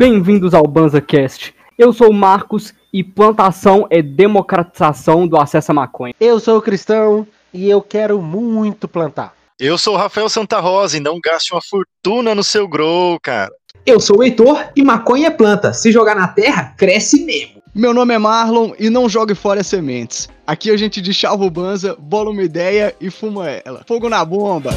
Bem-vindos ao BanzaCast. Eu sou o Marcos e plantação é democratização do acesso à maconha. Eu sou o Cristão e eu quero muito plantar. Eu sou o Rafael Santa Rosa e não gaste uma fortuna no seu grow, cara. Eu sou o Heitor e maconha é planta. Se jogar na terra, cresce mesmo. Meu nome é Marlon e não jogue fora as sementes. Aqui a gente deschalva o banza, bola uma ideia e fuma ela. Fogo na bomba!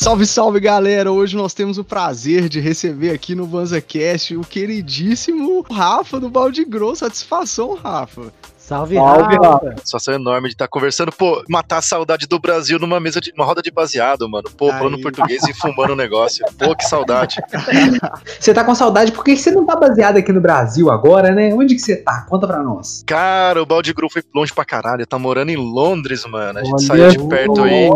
Salve, salve galera! Hoje nós temos o prazer de receber aqui no BanzaCast o queridíssimo Rafa do Balde Grosso. Satisfação, Rafa. Salve, Salve Rafa. Satisfação enorme de estar conversando. Pô, matar a saudade do Brasil numa mesa de uma roda de baseado, mano. Pô, falando português e fumando o negócio. Pô, que saudade. você tá com saudade porque você não tá baseado aqui no Brasil agora, né? Onde que você tá? Conta pra nós. Cara, o Balde Gru foi longe pra caralho. Tá morando em Londres, mano. A gente Olha saiu de perto aí.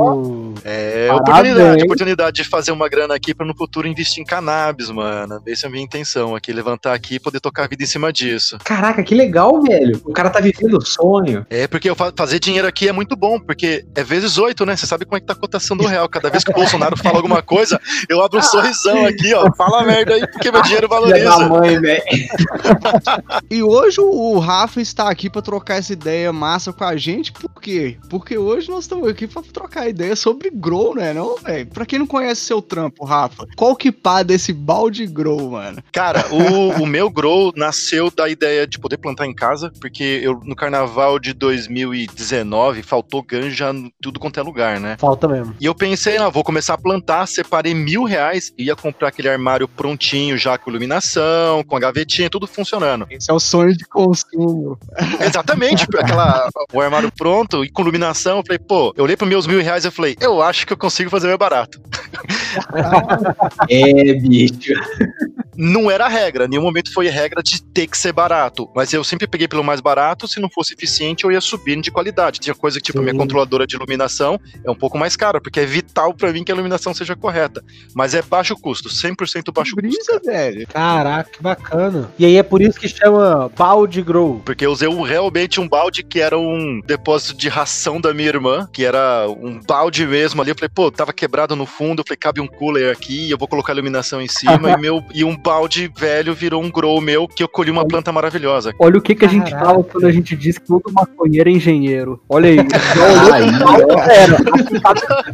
É, oportunidade, oportunidade de fazer uma grana aqui pra no futuro investir em cannabis, mano. Essa é a minha intenção aqui, levantar aqui e poder tocar a vida em cima disso. Caraca, que legal, velho. O cara tá vivendo do sonho. É, porque eu fazer dinheiro aqui é muito bom, porque é vezes oito, né? Você sabe como é que tá a cotação do real. Cada vez que o Bolsonaro fala alguma coisa, eu abro um sorrisão aqui, ó. Fala merda aí, porque meu dinheiro valoriza. Mãe, e hoje o Rafa está aqui para trocar essa ideia massa com a gente, por quê? Porque hoje nós estamos aqui para trocar ideia sobre grow, né, não, velho? Pra quem não conhece seu trampo, Rafa, qual que pá desse balde grow, mano? Cara, o, o meu grow nasceu da ideia de poder plantar em casa, porque eu no carnaval de 2019 faltou ganja em tudo quanto é lugar, né? Falta mesmo. E eu pensei, não, vou começar a plantar, separei mil reais, ia comprar aquele armário prontinho, já com iluminação, com a gavetinha, tudo funcionando. Esse é o sonho de consumo. Exatamente, aquela, o armário pronto e com iluminação, eu falei, pô, eu olhei para meus mil reais e falei, eu acho que eu consigo fazer mais barato. é, bicho. Não era regra, nenhum momento foi regra de ter que ser barato, mas eu sempre peguei pelo mais barato, se não fosse eficiente, eu ia subindo de qualidade. Tinha coisa que, tipo, Sim. minha controladora de iluminação é um pouco mais cara, porque é vital para mim que a iluminação seja correta. Mas é baixo custo, 100% baixo Brisa, custo. Cara. velho. Caraca, que bacana. E aí é por isso que chama balde grow. Porque eu usei um, realmente um balde que era um depósito de ração da minha irmã, que era um balde mesmo ali. Eu falei, pô, tava quebrado no fundo. Eu falei, cabe um cooler aqui, eu vou colocar a iluminação em cima. e, meu, e um balde velho virou um grow meu, que eu colhi uma planta maravilhosa. Olha o que, que a gente fala quando a gente diz que todo maconheiro é engenheiro. Olha aí.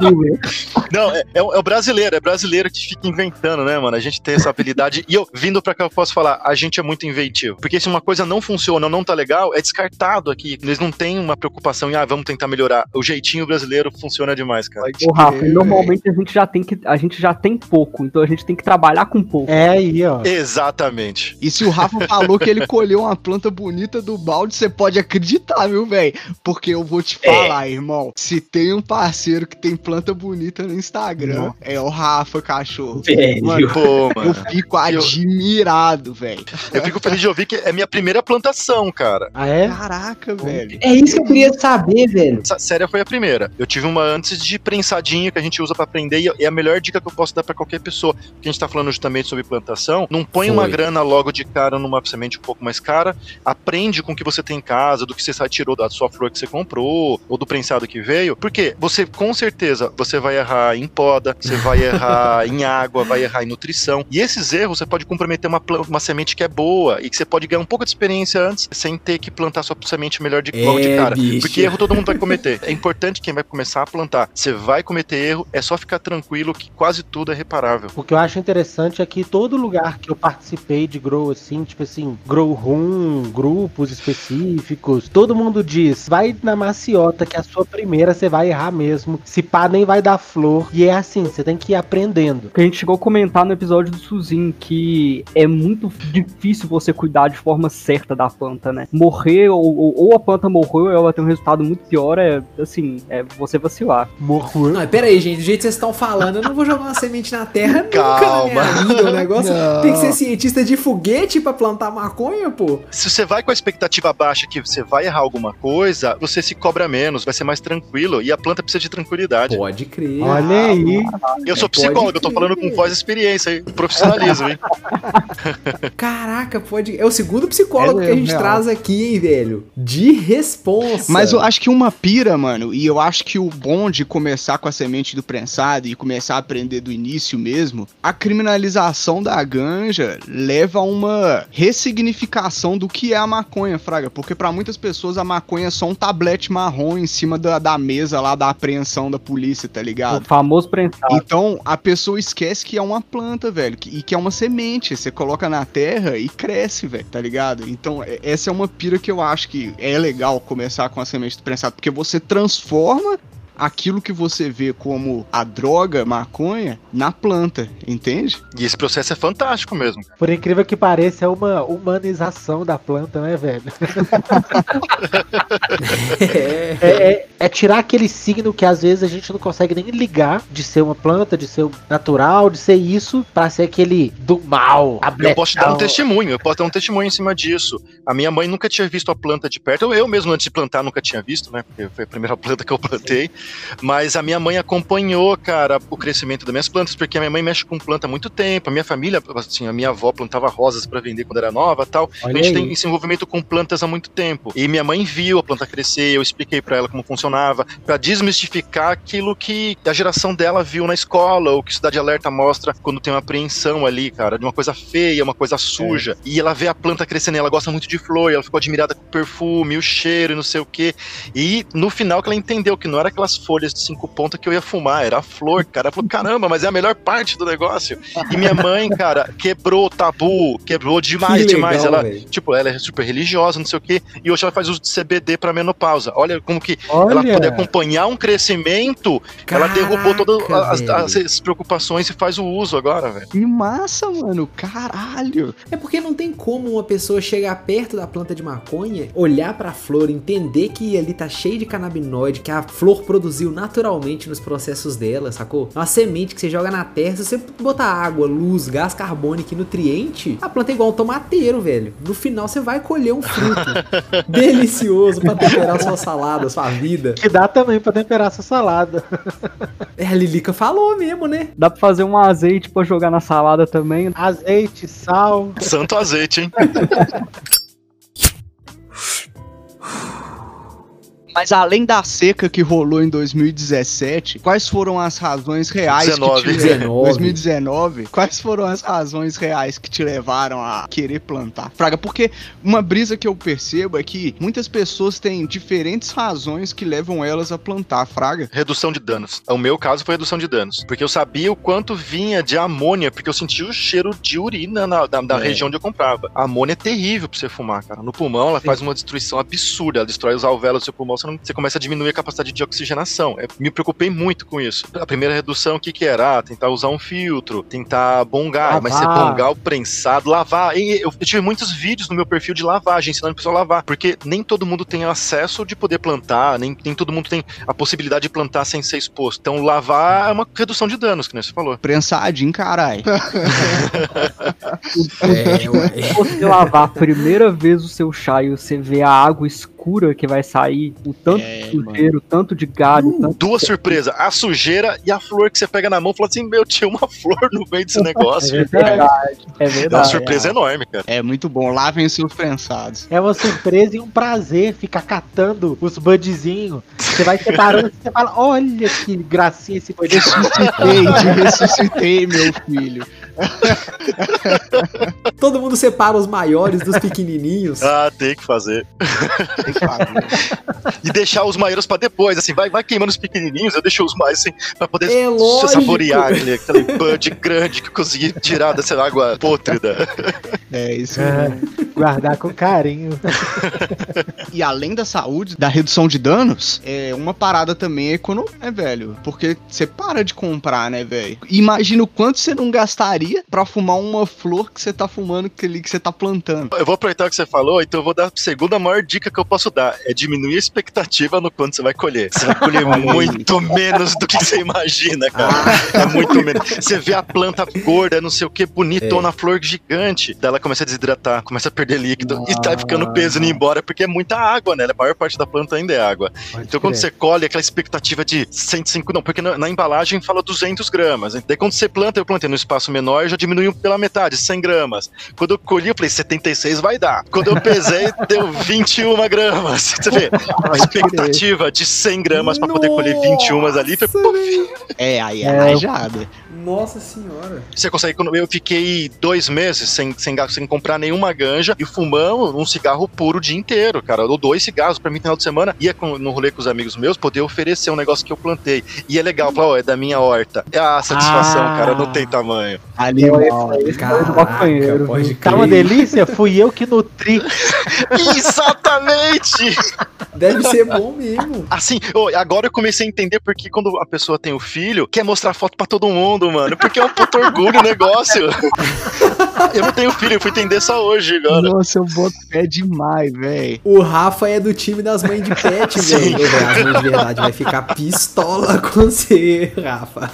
Não, é, é, o brasileiro, é brasileiro que fica inventando, né, mano? A gente tem essa habilidade. E eu, vindo pra cá, eu posso falar, a gente é muito inventivo. Porque se uma coisa não funciona ou não tá legal, é descartado aqui. Eles não têm uma preocupação em, ah, vamos tentar melhorar. O jeitinho brasileiro funciona demais, cara. Ô, Rafa, normalmente a gente já tem que. A gente já tem pouco, então a gente tem que trabalhar com pouco. É aí, ó. Exatamente. E se o Rafa falou que ele colheu uma planta bonita do balde, você pode acreditar, viu, velho? Porque eu vou te falar, é. irmão. Se tem um parceiro que tem planta bonita no Instagram, Não. é o Rafa Cachorro. Velho. Mano, Pô, mano. Eu fico admirado, velho. Eu fico feliz de ouvir que é minha primeira plantação, cara. Ah, é? Caraca, velho. É isso que eu queria saber, velho. Essa séria foi a primeira. Eu tive uma antes de prensadinha que a gente usa para aprender e é a melhor dica que eu posso dar para qualquer pessoa. Porque a gente tá falando justamente sobre plantação. Não põe foi. uma grana logo de cara numa semente um pouco mais cara. Aprende com o que você tem em casa, do que você tirou da sua flor que você comprou, ou do prensado que veio, porque você, com certeza, você vai errar em poda, você vai errar em água, vai errar em nutrição, e esses erros você pode comprometer uma, uma semente que é boa, e que você pode ganhar um pouco de experiência antes, sem ter que plantar sua semente melhor de, logo é, de cara. Bicho. Porque erro todo mundo vai cometer. É importante quem vai começar a plantar. Você vai cometer erro, é só ficar tranquilo que quase tudo é reparável. O que eu acho interessante é que todo lugar que eu participei de grow, assim, tipo assim, grow room, grupos específicos, todo mundo diz, vai na maciota que a sua primeira você vai errar mesmo. Se pá, nem vai dar flor. E é assim, você tem que ir aprendendo. A gente chegou a comentar no episódio do Suzin que é muito difícil você cuidar de forma certa da planta, né? Morrer, ou, ou, ou a planta morreu, ou ela tem um resultado muito pior, é assim, é você vacilar. Morreu. Não, pera aí, gente, do jeito que vocês estão falando, eu não vou jogar uma semente na terra Calma. nunca na minha vida. O negócio, Não. Tem que ser cientista de foguete pra plantar maconha, pô. Se você vai com a expectativa baixa que você vai errar alguma coisa, você se cobra menos, vai ser mais tranquilo. E a planta precisa de tranquilidade. Pode crer. Olha aí. eu sou pode psicólogo, eu tô falando com voz e experiência, hein? profissionalismo, hein? Caraca, pode. É o segundo psicólogo É que a gente real. traz aqui, hein, velho? De responsa. Mas eu acho que uma pira, mano, e eu acho que o bom de começar com a semente do prensado e começar a aprender do início mesmo, a criminalização da ganja leva a uma ressignificação do que é a maconha, fraga. Porque pra muitas pessoas a maconha é só um tablete marrom em cima da, da mesa lá da apreensão da polícia, tá O ligado? famoso prensado. Então a pessoa esquece que é uma planta, velho, que- e que é uma semente. Você coloca na terra e cresce, velho, tá ligado? Então essa é uma pira que eu acho que é legal começar com a semente prensado, porque você transforma aquilo que você vê como a droga, maconha, na planta, entende? E esse processo é fantástico mesmo. Por incrível que pareça, é uma humanização da planta, né, velho? É. É, é- tirar aquele signo que às vezes a gente não consegue nem ligar de ser uma planta, de ser natural, de ser isso, pra ser aquele do mal. Eu posso te dar um testemunho, eu posso dar um testemunho em cima disso. A minha mãe nunca tinha visto a planta de perto. Eu, eu mesmo, antes de plantar, nunca tinha visto, né? Porque foi a primeira planta que eu plantei. Mas a minha mãe acompanhou, cara, o crescimento das minhas plantas, porque a minha mãe mexe com planta há muito tempo. A minha família, assim, a minha avó plantava rosas pra vender quando era nova tal. Olha a gente aí. tem esse envolvimento com plantas há muito tempo. E minha mãe viu a planta crescer, eu expliquei pra ela como funcionava, pra desmistificar aquilo que a geração dela viu na escola, ou que Cidade Alerta mostra quando tem uma apreensão ali, cara, de uma coisa feia, uma coisa suja. E ela vê a planta crescendo, e ela gosta muito de flor, e ela ficou admirada com o perfume, o cheiro e não sei o quê. E no final que ela entendeu que não era aquelas folhas de cinco pontas que eu ia fumar, era a flor, cara. Ela falou, caramba, mas é a melhor parte do negócio. E minha mãe, cara, quebrou o tabu, quebrou demais, Que demais. legal, Ela, velho. tipo, ela é super religiosa, não sei o quê, e hoje ela faz uso de CBD pra menopausa. Olha como que ela Olha, poder acompanhar um crescimento, ela derrubou todas Caraca, as, as- as preocupações e faz o uso agora, velho. Que massa, mano, caralho. É porque não tem como uma pessoa chegar perto da planta de maconha, olhar pra flor, entender que ali tá cheio de canabinoide, que a flor produziu naturalmente nos processos dela, sacou? Uma semente que você joga na terra, se você botar água, luz, gás carbônico e nutriente, a planta é igual um tomateiro, velho. No final você vai colher um fruto delicioso pra temperar sua salada, sua vida. que dá também pra temperar essa salada. É, a Lilica falou mesmo, né? Dá pra fazer um azeite pra jogar na salada também. Azeite, sal. Santo azeite, hein? Whew. Mas além da seca que rolou em 2017, quais foram as razões reais 19. que te 19. 2019? Quais foram as razões reais que te levaram a querer plantar? Fraga, porque uma brisa que eu percebo é que muitas pessoas têm diferentes razões que levam elas a plantar, fraga. Redução de danos. O meu caso foi redução de danos. Porque eu sabia o quanto vinha de amônia, porque eu sentia o cheiro de urina na, da, da É. região onde eu comprava. A amônia é terrível pra você fumar, cara. No pulmão, ela faz uma destruição absurda. Ela destrói os alvéolos do seu pulmão, você, não- você começa a diminuir a capacidade de oxigenação. É, me preocupei muito com isso. A primeira redução, o que que era? Ah, tentar usar um filtro, tentar bongar, mas você Lavar. bongar o prensado, lavar. E eu, eu tive muitos vídeos no meu perfil de lavagem, ensinando a pessoa a lavar. Porque nem todo mundo tem acesso de poder plantar, nem, nem todo mundo tem a possibilidade de plantar sem ser exposto. Então, lavar é uma redução de danos, que nem você falou. Prensadinho, carai. É, ué. você lavar a primeira vez o seu chá e você vê a água escura que vai sair, o tanto É, de sujeira, o tanto de galho, o tanto Duas surpresas, a sujeira e a flor que você pega na mão, fala assim, meu, tinha uma flor no meio desse negócio. É verdade. é É uma verdade. surpresa enorme, cara. É muito bom, lavem seus prensados. É uma surpresa e um prazer ficar catando os budzinhos. Você vai separando e você fala: olha que gracinha esse bud. Ressuscitei, te ressuscitei, meu filho. Todo mundo separa os maiores dos pequenininhos. Ah, tem que fazer. Tem que fazer. E deixar os maiores pra depois, assim, vai, vai queimando os pequenininhos, eu deixo os mais, assim, pra poder É lógico. saborear aquele, aquele bud grande que eu consegui tirar dessa água pôtrida. É isso aí. Guardar com carinho. E além da saúde, da redução de danos, é uma parada também é economia, né, velho? Porque você para de comprar, né, velho? Imagina o quanto você não gastaria pra fumar uma flor que você tá fumando ali, que você tá plantando. Eu vou aproveitar o que você falou, então eu vou dar a segunda maior dica que eu posso dar. É diminuir a expectativa no quanto você vai colher. Você vai colher muito menos do que você imagina, cara. É muito menos. Você vê a planta gorda, não sei o que, bonitona, flor gigante. Daí ela começa a desidratar, começa a perder líquido e tá ficando peso indo embora, porque é muita água, né? A maior parte da planta ainda é água. Então quando você colhe, aquela expectativa de 105, não, porque na, na embalagem fala 200 gramas. Daí quando você planta, eu plantei no espaço menor, já diminuiu pela metade, 100 gramas. Quando eu colhi, eu falei, 76 vai dar. Quando eu pesei, deu 21 gramas. Você vê, a expectativa de 100 gramas pra poder colher 21 ali, foi. É, aí é, É, rajada. Nossa senhora. Você consegue. quando Eu fiquei dois meses sem, sem, sem comprar nenhuma ganja e fumando um cigarro puro o dia inteiro, cara. Ou dois cigarros pra mim no final de semana. Ia com- no rolê com os amigos meus, poder oferecer um negócio que eu plantei. E é legal, falar, ó, é da minha horta. É a satisfação, Ah. cara, não tem tamanho. Caraca, pode Tá uma delícia? Fui eu que nutri. Exatamente! Deve ser bom mesmo. Assim, agora eu comecei a entender porque quando a pessoa tem o filho, quer mostrar foto pra todo mundo, mano. Porque é um puto orgulho o negócio. eu não tenho filho, eu fui entender só hoje, agora. Nossa, eu boto pé demais, velho. O Rafa é do time das mães de pet, velho. As mães de verdade vai ficar pistola com você, Rafa.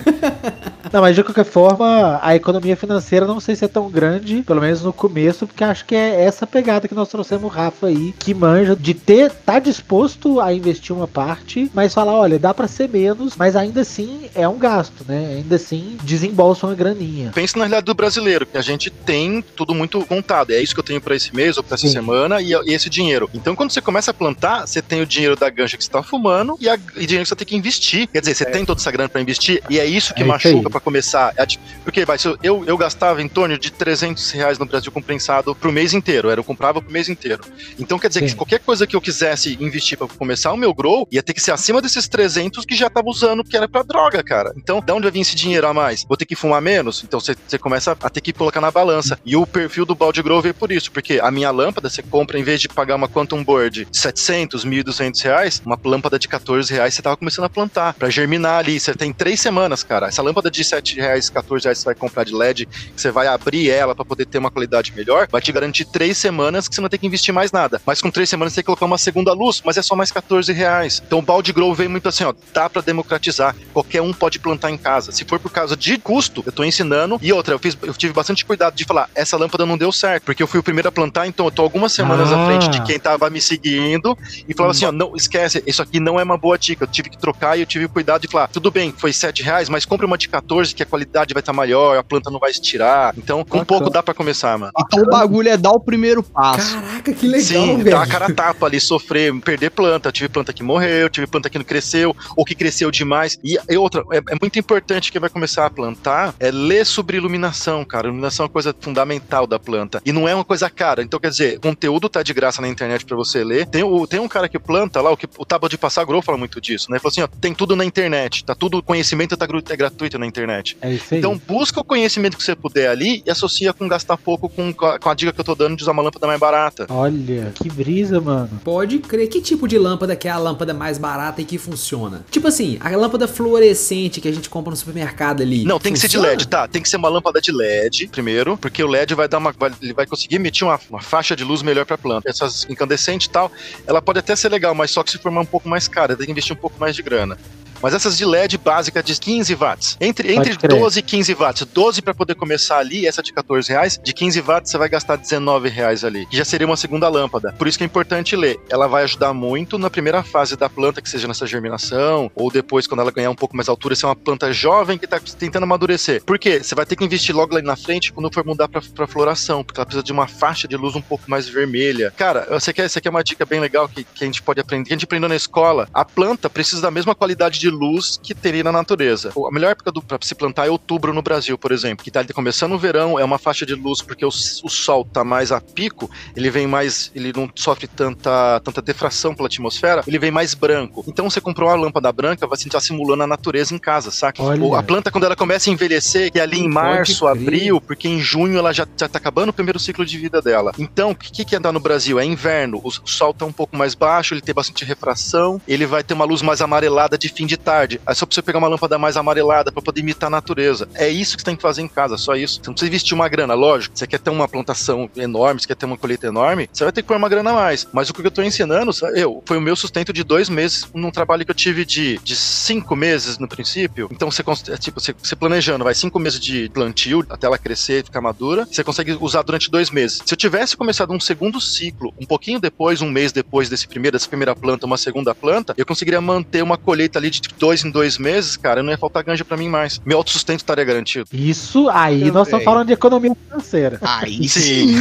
Não, mas de qualquer forma, a economia financeira não sei se é tão grande, pelo menos no começo, porque acho que é essa pegada que nós trouxemos o Rafa aí, que manja de ter, tá disposto a investir uma parte, mas falar, olha, dá pra ser menos, mas ainda assim é um gasto, né? Ainda assim desembolsa uma graninha. Pensa na realidade do brasileiro, que a gente tem tudo muito contado. É isso que eu tenho pra esse mês ou pra essa Sim. semana e, e esse dinheiro. Então, quando você começa a plantar, você tem o dinheiro da ganja que você tá fumando e, a, e dinheiro que você tem que investir. Quer dizer, você tem toda essa grana pra investir e é isso que É machuca pra começar. É, tipo, porque vai, se eu, eu, gastava em torno de 300 reais no Brasil compensado pro mês inteiro. Era, eu comprava pro mês inteiro. Então, quer dizer que Sim. se qualquer coisa que eu quisesse investir pra começar o meu grow, ia ter que ser acima desses 300 que já tava usando, que era pra droga, cara. Então, da onde vai vir esse dinheiro a mais? Vou ter que fumar menos? Então, você começa a ter que colocar na balança. E o perfil do balde grow veio por isso, porque a minha lâmpada, você compra, em vez de pagar uma Quantum Board de 700, 1.200 reais, uma lâmpada de 14 reais, você tava começando a plantar, pra germinar ali. Você tem três semanas, cara. Essa lâmpada de 7 reais, 14 reais você vai comprar de LED, você vai abrir ela pra poder ter uma qualidade melhor, vai te garantir três semanas que você não tem que investir mais nada. Mas com três semanas você tem que colocar uma segunda luz, mas é só mais 14 reais. Então o balde grow veio muito assim, ó, dá pra democratizar. Qualquer um pode plantar em casa. Se for por causa de custo, eu tô ensinando. E outra, eu, fiz, eu tive bastante cuidado de falar, essa lâmpada não deu certo, porque eu fui o primeiro a plantar, então eu tô algumas semanas à Ah. frente de quem tava me seguindo e falava assim, ó, não, esquece, isso aqui não é uma boa dica. Eu tive que trocar e eu tive cuidado de falar, tudo bem, foi 7 reais, mas compre uma de 14 que a qualidade vai estar maior, a planta não vai estirar. Então, com Bacana. pouco dá pra começar, mano. Então o bagulho é dar o primeiro passo. Caraca, que legal, Sim, velho. dar a cara a tapa ali, sofrer, perder planta. Eu tive planta que morreu, tive planta que não cresceu, ou que cresceu demais. E, e outra, é, é muito importante que vai começar a plantar, é ler sobre iluminação, cara. Iluminação é uma coisa fundamental da planta. E não é uma coisa cara. Então, quer dizer, o conteúdo tá de graça na internet pra você ler. Tem, o, tem um cara que planta lá, o, que, o Tábua de Passar Grow fala muito disso, né? Ele falou assim, ó, tem tudo na internet, tá tudo, conhecimento tá, é gratuito na internet. É isso aí. Então busca o conhecimento que você puder ali e associa com gastar pouco com, com a, com a dica que eu tô dando de usar uma lâmpada mais barata. Olha, que brisa, mano. Pode crer. Que tipo de lâmpada que é a lâmpada mais barata e que funciona? Tipo assim, a lâmpada fluorescente que a gente compra no supermercado ali. Não, tem que ser de? LED, tá? Tem que ser uma lâmpada de LED, primeiro, porque o LED vai dar uma. vai- ele vai conseguir emitir uma, uma faixa de luz melhor pra planta. Essas incandescentes e tal, ela pode até ser legal, mas só que se formar um pouco mais cara, tem que investir um pouco mais de grana. Mas essas de LED básica de 15 watts. Entre, entre crer. 12 e 15 watts. 12 para poder começar ali, essa de 14 reais. De 15 watts você vai gastar 19 reais ali. Que já seria uma segunda lâmpada. Por isso que é importante ler. Ela vai ajudar muito na primeira fase da planta, que seja nessa germinação, ou depois, quando ela ganhar um pouco mais altura, ser uma planta jovem que tá tentando amadurecer. Por quê? Você vai ter que investir logo lá na frente quando for mudar pra, pra floração, porque ela precisa de uma faixa de luz um pouco mais vermelha. Cara, você quer, você quer uma dica bem legal que, que a gente pode aprender, que a gente aprendeu na escola? A planta precisa da mesma qualidade de luz que teria na natureza. A melhor época para se plantar é outubro no Brasil, por exemplo, que tá começando o verão, é uma faixa de luz porque o, o sol tá mais a pico, ele vem mais, ele não sofre tanta, tanta defração pela atmosfera, ele vem mais branco. Então você comprou uma lâmpada branca, você está simulando a natureza em casa, saca? Olha. A planta quando ela começa a envelhecer, que é ali em março, abril, porque em junho ela já, já tá acabando o primeiro ciclo de vida dela. Então, o que, que é andar no Brasil? É inverno, o sol tá um pouco mais baixo, ele tem bastante refração, ele vai ter uma luz mais amarelada de fim de tarde. Aí só pra você pegar uma lâmpada mais amarelada para poder imitar a natureza. É isso que você tem que fazer em casa, só isso. Você não precisa investir uma grana, lógico. Você quer ter uma plantação enorme, você quer ter uma colheita enorme, você vai ter que pôr uma grana a mais. Mas o que eu tô ensinando, eu, foi o meu sustento de dois meses num trabalho que eu tive de, de cinco meses no princípio. Então você, é, tipo, você, você planejando, vai cinco meses de plantio até ela crescer e ficar madura, você consegue usar durante dois meses. Se eu tivesse começado um segundo ciclo, um pouquinho depois, um mês depois desse primeiro, dessa primeira planta, uma segunda planta, eu conseguiria manter uma colheita ali de dois em dois meses, cara, não ia faltar ganja para mim mais. Meu autossustento estaria garantido. Isso aí, nós estamos falando de economia financeira. Aí sim.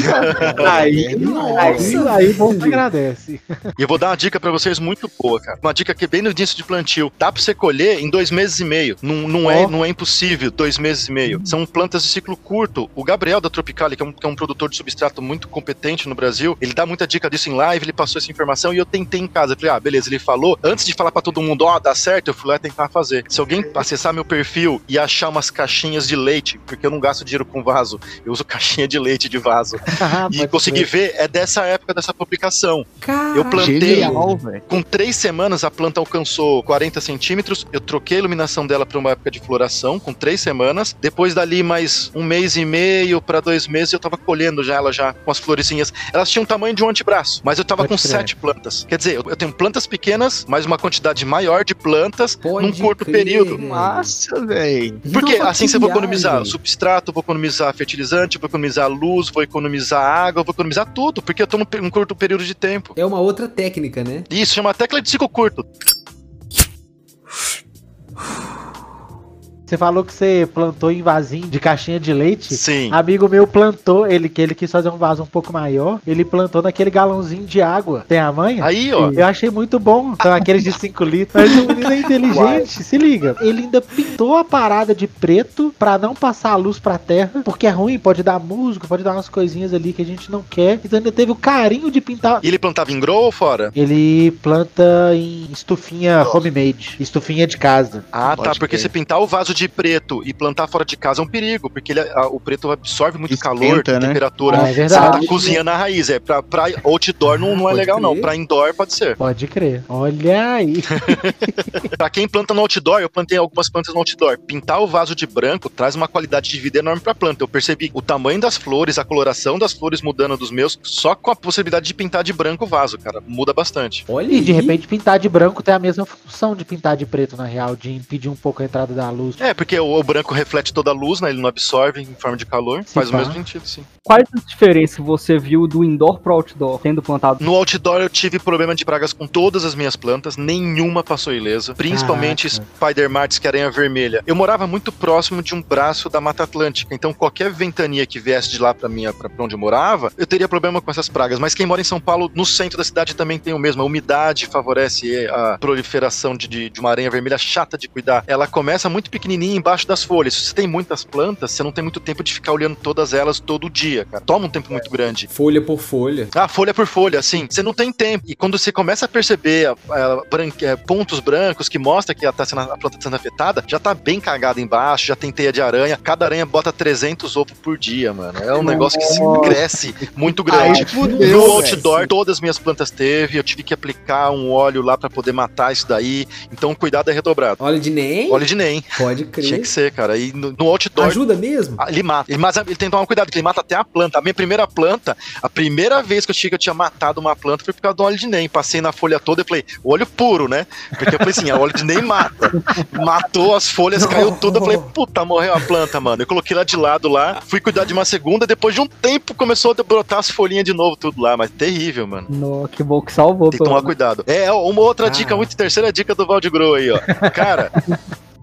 aí, aí, aí, você agradece. E eu vou dar uma dica para vocês muito boa, cara. Uma dica que é bem no início de plantio. Dá pra você colher em dois meses e meio. Não, não, oh. é, não é impossível, dois meses e meio. São plantas de ciclo curto. O Gabriel da Tropicali, que é um, que é um produtor de substrato muito competente no Brasil, ele dá muita dica disso em live, ele passou essa informação e eu tentei em casa. Eu falei, ah, beleza, ele falou. Antes de falar para todo mundo, ó, oh, dá certo, eu fui lá tentar fazer. Se alguém acessar meu perfil e achar umas caixinhas de leite, porque eu não gasto dinheiro com vaso, eu uso caixinha de leite de vaso. Ah, e consegui ver, é dessa época dessa publicação. Caraca, eu plantei genial, com três semanas, a planta alcançou 40 centímetros. Eu troquei a iluminação dela para uma época de floração, com três semanas. Depois dali, mais um mês e meio para dois meses, eu tava colhendo já ela já com as florezinhas. Elas tinham o tamanho de um antebraço, mas eu tava Pode com crer. sete plantas. Quer dizer, eu tenho plantas pequenas, mas uma quantidade maior de plantas Pode num curto crer. período. Massa, velho. Porque Nossa, assim você vai economizar substrato, vou economizar fertilizante, vou economizar luz, vou economizar água, vou economizar tudo, porque eu tô num curto período de tempo. É uma outra técnica, né? Isso, chama tecla de ciclo curto. Você falou que você plantou em vasinho de caixinha de leite. Sim. Amigo meu plantou, ele que ele quis fazer um vaso um pouco maior, ele plantou naquele galãozinho de água. Tem a manha? Aí, ó. Eu achei muito bom. Então, aqueles de 5 litros. Mas o menino é inteligente, se liga. Ele ainda pintou a parada de preto para não passar a luz pra terra, porque é ruim, pode dar musgo, pode dar umas coisinhas ali que a gente não quer. Então ainda teve o carinho de pintar. E ele plantava em grow ou fora? Ele planta em estufinha homemade, estufinha de casa. Ah, tá, porque se pintar o vaso de preto e plantar fora de casa é um perigo, porque ele, a, o preto absorve muito Esquenta, calor, né? temperatura. Ah, é verdade. Você tá cozinhando a raiz. É pra, pra outdoor não, não é legal, crer. não. Pra indoor pode ser. Pode crer. Olha aí. pra quem planta no outdoor, eu plantei algumas plantas no outdoor. Pintar o vaso de branco traz uma qualidade de vida enorme pra planta. Eu percebi o tamanho das flores, a coloração das flores mudando dos meus, só com a possibilidade de pintar de branco o vaso, cara. Muda bastante. Olha e de repente pintar de branco tem a mesma função de pintar de preto, na real, de impedir um pouco a entrada da luz. É, porque o, o, branco reflete toda a luz, né? Ele não absorve em forma de calor. Se Faz pá. o mesmo sentido, sim. Quais as diferenças você viu do indoor pro outdoor, tendo plantado? No outdoor eu tive problema de pragas com todas as minhas plantas, nenhuma passou ilesa. Principalmente Spider Martins, que é aranha vermelha. Eu morava muito próximo de um braço da Mata Atlântica, então qualquer ventania que viesse de lá pra, minha, pra onde eu morava, eu teria problema com essas pragas. Mas quem mora em São Paulo, no centro da cidade, também tem o mesmo. A umidade favorece a proliferação de, de, de uma aranha vermelha chata de cuidar. Ela começa muito pequenininha embaixo das folhas. Se você tem muitas plantas, você não tem muito tempo de ficar olhando todas elas todo dia, cara. Toma um tempo muito grande. Folha por folha. Ah, folha por folha, assim. Você não tem tempo. E quando você começa a perceber a, a branca, é, pontos brancos que mostra que a, tá sendo, a planta está sendo afetada, já tá bem cagada embaixo, já tem teia de aranha. Cada aranha bota 300 ovos por dia, mano. É um negócio que se cresce muito grande. Ai, fudeu, no outdoor, todas as minhas plantas teve. Eu tive que aplicar um óleo lá para poder matar isso daí. Então, cuidado é redobrado. Óleo de NEM? Óleo de NEM. Pode crer. Tinha que ser, cara. E no, no outdoor. Ajuda mesmo? Ah, ele mata. Ele, mas ele tem que tomar cuidado, porque ele mata até a planta. A minha primeira planta, a primeira vez que eu achei que eu tinha matado uma planta foi por causa do óleo de NEM. Passei na folha toda e falei, óleo puro, né? Porque eu falei assim, a óleo de NEM mata. Matou as folhas, caiu tudo. Eu falei, puta, morreu a planta, mano. Eu coloquei lá de lado lá, fui cuidar de uma segunda, depois de um tempo começou a brotar as folhinhas de novo, tudo lá. Mas terrível, mano. No, que bom que salvou. Tem que tomar cuidado. É, uma outra dica, muito terceira dica do Valdegrow aí, ó. Cara,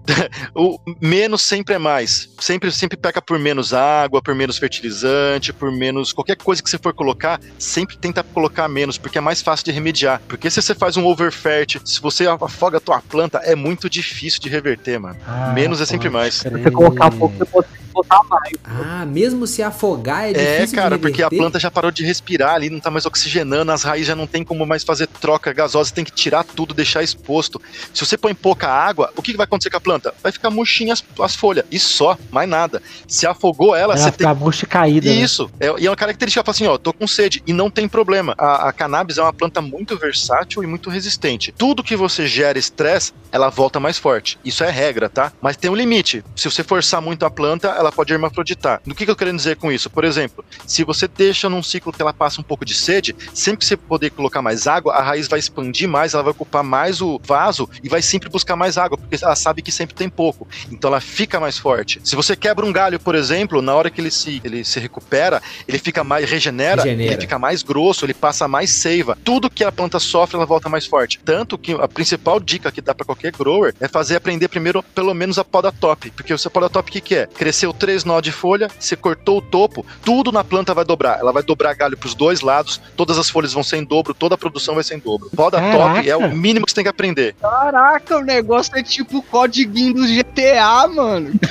o menos sempre é mais. Sempre, sempre peca por menos água, por menos fertilizante, por menos. Qualquer coisa que você for colocar, sempre tenta colocar menos, porque é mais fácil de remediar. Porque se você faz um overfert, se você afoga a tua planta, é muito difícil de reverter, mano. Ah, menos é sempre mais. Se você colocar pouco, você pode botar mais. Ah, mesmo se afogar é É, difícil cara, de porque a planta já parou de respirar ali, não tá mais oxigenando, as raízes já não tem como mais fazer troca gasosa, tem que tirar tudo, deixar exposto. Se você põe pouca água, o que que vai acontecer com a planta? Vai ficar murchinha as, as folhas, e só, mais nada. Se afogou ela, Ela você tem fica murcha e caída. né? Isso, é, e é uma característica, fala assim, ó, tô com sede, e não tem problema. A, a cannabis é uma planta muito versátil e muito resistente. Tudo que você gera estresse, ela volta mais forte. Isso é regra, tá? Mas tem um limite. Se você forçar muito a planta, ela pode hermafroditar. Do que, que eu quero dizer com isso? Por exemplo, se você deixa num ciclo que ela passa um pouco de sede, sempre que você poder colocar mais água, a raiz vai expandir mais, ela vai ocupar mais o vaso e vai sempre buscar mais água, porque ela sabe que sempre tem pouco. Então ela fica mais forte. Se você quebra um galho, por exemplo, na hora que ele se, ele se recupera, ele fica mais, regenera, Regenera. ele fica mais grosso, ele passa mais seiva. Tudo que a planta sofre, ela volta mais forte. Tanto que a principal dica que dá para qualquer grower é fazer aprender primeiro, pelo menos, a poda top. Porque o seu poda top, o que, que é? Cresceu três nó de folha, você cortou o topo, tudo na planta vai dobrar. Ela vai dobrar galho pros dois lados, todas as folhas vão ser em dobro, toda a produção vai ser em dobro. Poda top é o mínimo que você tem que aprender. Caraca, o negócio é tipo o codiguinho do GTA, mano.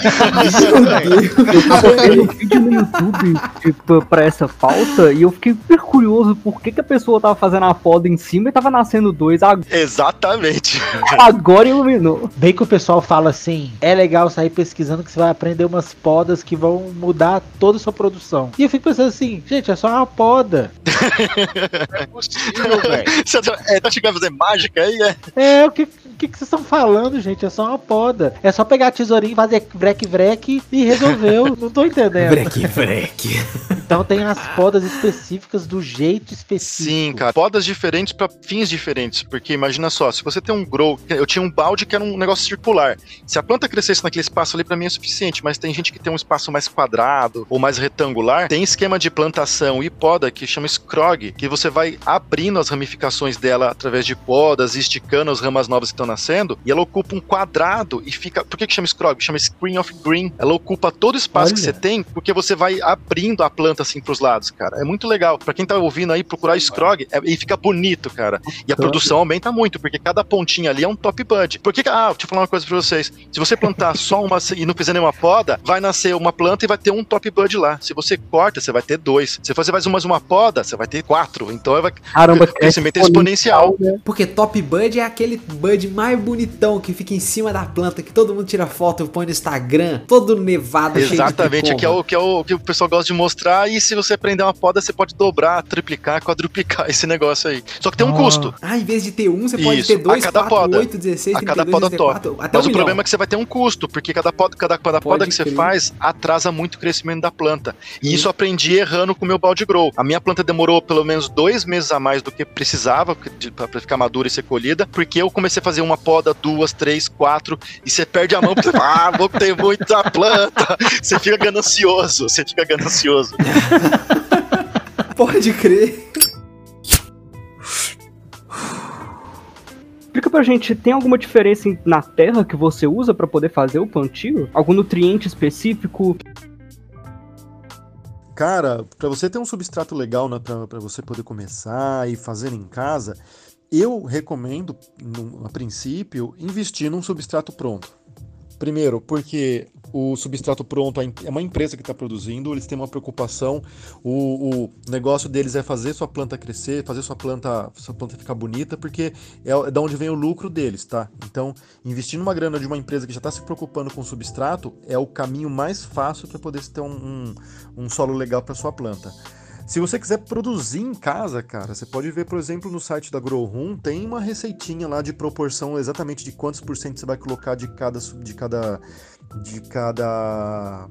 Eu um vídeo no YouTube tipo, pra essa pauta e eu fiquei super curioso por que, que a pessoa tava fazendo a poda em cima e tava nascendo dois. Ag- Exatamente. Agora iluminou. Bem que o pessoal fala assim, é legal sair pesquisando que você vai aprender umas podas que vão mudar toda a sua produção. E eu fico pensando assim, gente, é só uma poda. Não é possível, velho. Você é, tá chegando a fazer mágica aí, é? É, o que, que, que vocês estão falando, gente? É só uma poda. É só pegar a tesourinha, fazer vrec-vrec e resolveu. Não tô entendendo. Breque, breque. Então tem as podas específicas do jeito específico. Sim, cara. Podas diferentes para fins diferentes. Porque imagina só, se você tem um grow, eu tinha um balde que era um negócio circular. Se a planta crescesse naquele espaço ali, para mim é suficiente. Mas tem gente que tem um espaço mais quadrado ou mais retangular. Tem esquema de plantação e poda que chama scrog, que você vai abrindo as ramificações dela através de podas esticando as ramas novas que estão nascendo. E ela ocupa um quadrado e fica. Por que, que chama scrog? Chama screen of green. Ela ocupa todo o espaço que Olha. você tem, porque você vai abrindo a planta assim pros lados, cara. É muito legal. Pra quem tá ouvindo aí, procurar scrog é, e fica bonito, cara. E a produção aumenta muito, porque cada pontinha ali é um top bud. Por que que- Ah, deixa eu falar uma coisa pra vocês. Se você plantar só uma e não fizer nenhuma poda, vai nascer uma planta e vai ter um top bud lá. Se você corta, você vai ter dois. Se você faz mais uma poda, você vai ter quatro. Então vai, Caramba, o crescimento é exponencial. né? Porque top bud é aquele bud mais bonitão que fica em cima da planta, que todo mundo tira foto e põe no Instagram, todo nevado, Exatamente, cheio de que é, o, que é o que o pessoal gosta de mostrar. E se você prender uma poda, você pode dobrar, triplicar, quadruplicar esse negócio aí. Só que tem um Ah. custo. Ah, em vez de ter um, você pode Isso, ter dois, a cada quatro, poda. oito, 16, A cada 32, poda 34, até Mas um o problema é milhão. que você vai ter um custo, porque cada poda, cada, cada Pode poda que você crer. faz atrasa muito o crescimento da planta. E isso eu aprendi errando com o meu balde grow. A minha planta demorou pelo menos dois meses a mais do que precisava para ficar madura e ser colhida, porque eu comecei a fazer uma poda, duas, três, quatro, e você perde a mão, porque você ah, vou ter muita planta. Você fica ganancioso, você fica ganancioso. Pode crer. Explica pra gente, tem alguma diferença na terra que você usa pra poder fazer o plantio? Algum nutriente específico? Cara, para você ter um substrato legal, né, para você poder começar e fazer em casa, eu recomendo, no- a princípio, investir num substrato pronto. Primeiro, porque o substrato pronto é uma empresa que está produzindo, eles têm uma preocupação, o, o negócio deles é fazer sua planta crescer, fazer sua planta, sua planta ficar bonita, porque é, é da onde vem o lucro deles, tá? Então, investir numa grana de uma empresa que já está se preocupando com o substrato é o caminho mais fácil para poder ter um, um, um solo legal para sua planta. Se você quiser produzir em casa, cara, você pode ver, por exemplo, no site da Grow Room, tem uma receitinha lá de proporção exatamente de quantos por cento você vai colocar de cada de cada de cada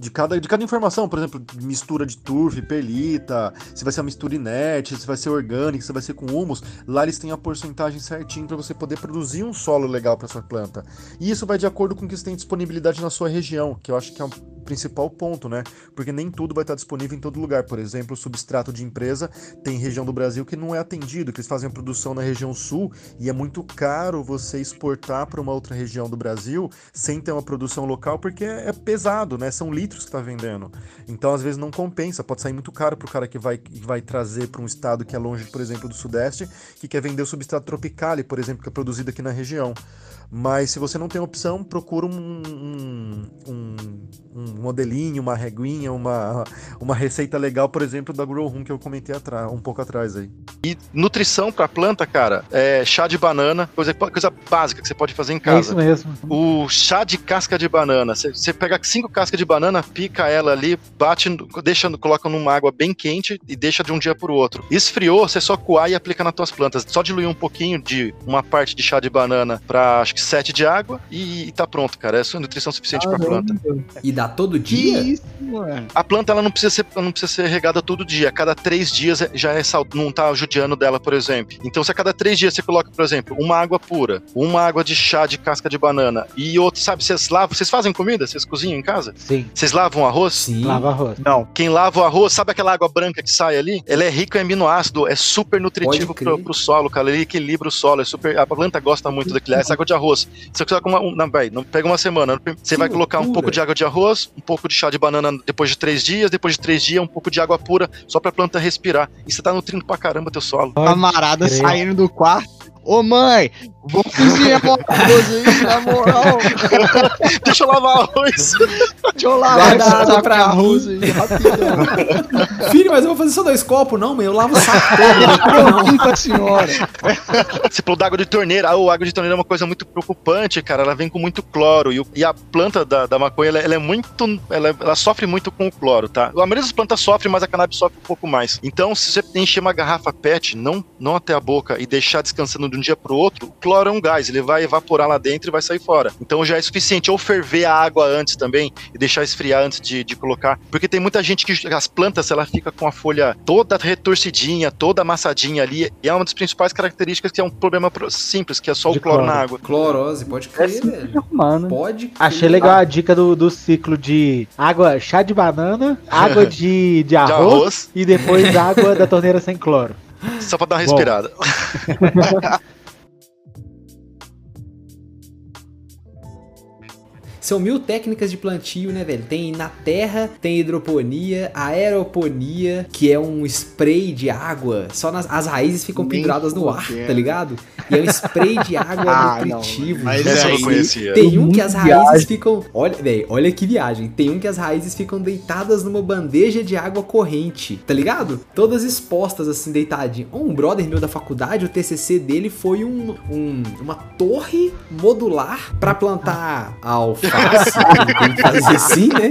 de cada, de cada informação, por exemplo, mistura de turf, perlita, se vai ser uma mistura inerte, se vai ser orgânica, se vai ser com humus, lá eles têm a porcentagem certinho para você poder produzir um solo legal para sua planta. E isso vai de acordo com o que você tem disponibilidade na sua região, que eu acho que é um principal ponto, né? Porque nem tudo vai estar disponível em todo lugar. Por exemplo, o substrato de empresa tem região do Brasil que não é atendido, que eles fazem a produção na região sul e é muito caro você exportar para uma outra região do Brasil sem ter uma produção local, porque é pesado, né? São litros que está vendendo. Então, às vezes, não compensa. Pode sair muito caro para o cara que vai, vai trazer para um estado que é longe, por exemplo, do Sudeste, que quer vender o substrato tropicale, por exemplo, que é produzido aqui na região. Mas se você não tem opção, procura um, um, um, um modelinho, uma reguinha, uma, uma receita legal, por exemplo, da Grow Room que eu comentei atrás, um pouco atrás aí. E nutrição para planta, cara, é chá de banana, coisa, coisa básica que você pode fazer em É casa. isso mesmo. O chá de casca de banana, você- você pega cinco cascas de banana, pica ela ali, bate, deixa, coloca numa água bem quente e deixa de um dia pro outro. Esfriou, você só coar e aplica nas tuas plantas. Só diluir um pouquinho de uma parte de chá de banana para acho que sete de água e, e tá pronto, cara. É só nutrição suficiente pra planta. E dá todo Que dia? isso, mano. A planta ela não precisa ser, não precisa ser regada todo dia. A cada três dias é- já é sal, não tá judiando dela, por exemplo. Então, se a cada três dias você coloca, por exemplo, uma água pura, uma água de chá de casca de banana e outro, sabe, vocês lavam, vocês fazem comida? Vocês cozinham em casa? Sim. Vocês lavam arroz? Sim. Lava arroz. Não. Quem lava o arroz, sabe aquela água branca que sai ali? Ela é rica em aminoácido, é super nutritivo pro, pro solo, cara. Ele equilibra o solo, é super. A planta gosta muito daquilo. Essa água de arroz. Você coloca uma. um- não, pega uma semana. Você Que vai colocar um loucura. pouco de água de arroz, um pouco de chá de banana depois de três dias, depois de três dias, um pouco de água pura, só pra planta respirar. E você tá nutrindo pra caramba teu solo. Camarada crer. saindo do quarto. Ô mãe, vou cozinhar uma coisa aí, na moral. Deixa eu lavar arroz. Deixa eu lavar Guarda água pra arroz aí, rapidão. Filho, mas eu vou fazer só dois copos? Não, mãe, eu lavo o saco todo. Não. Puta senhora. Você falou da água de torneira. Ah, a água de torneira é uma coisa muito preocupante, cara. Ela vem com muito cloro. E, o- e a planta da, da maconha, ela, ela é muito. Ela, ela sofre muito com o cloro, tá? A maioria das plantas sofre, mas a cannabis sofre um pouco mais. Então, se você encher uma garrafa PET, não, não até a boca, e deixar descansando de um dia pro outro, o cloro é um gás. Ele vai evaporar lá dentro e vai sair fora. Então já é suficiente. Ou ferver a água antes também e deixar esfriar antes de, de colocar. Porque tem muita gente que as plantas, ela fica com a folha toda retorcidinha, toda amassadinha ali. E é uma das principais características que é um problema pro- simples, que é só De o cloro, cloro. na água. Clorose, pode É crer, simples velho. de arrumar, né? Pode Achei crer. legal a dica do, do ciclo de água, chá de banana, água de, de arroz, arroz. e depois água da torneira sem cloro. Só pra dar uma Bom. respirada. São mil técnicas de plantio, né, velho? Tem na terra, tem hidroponia, aeroponia, que é um spray de água. Só nas as raízes ficam Nem penduradas no ar, fudendo. tá ligado? E é um spray de água Ah, não, nutritivo. mas Essa eu não conhecia. Tem um que as raízes viagem. ficam. Olha, velho, olha que viagem. Tem um que as raízes ficam deitadas numa bandeja de água corrente, tá ligado? Todas expostas assim, deitadinhas. Um brother meu da faculdade, o TCC dele foi um, um- uma torre modular pra plantar alface. Que fazer assim, né?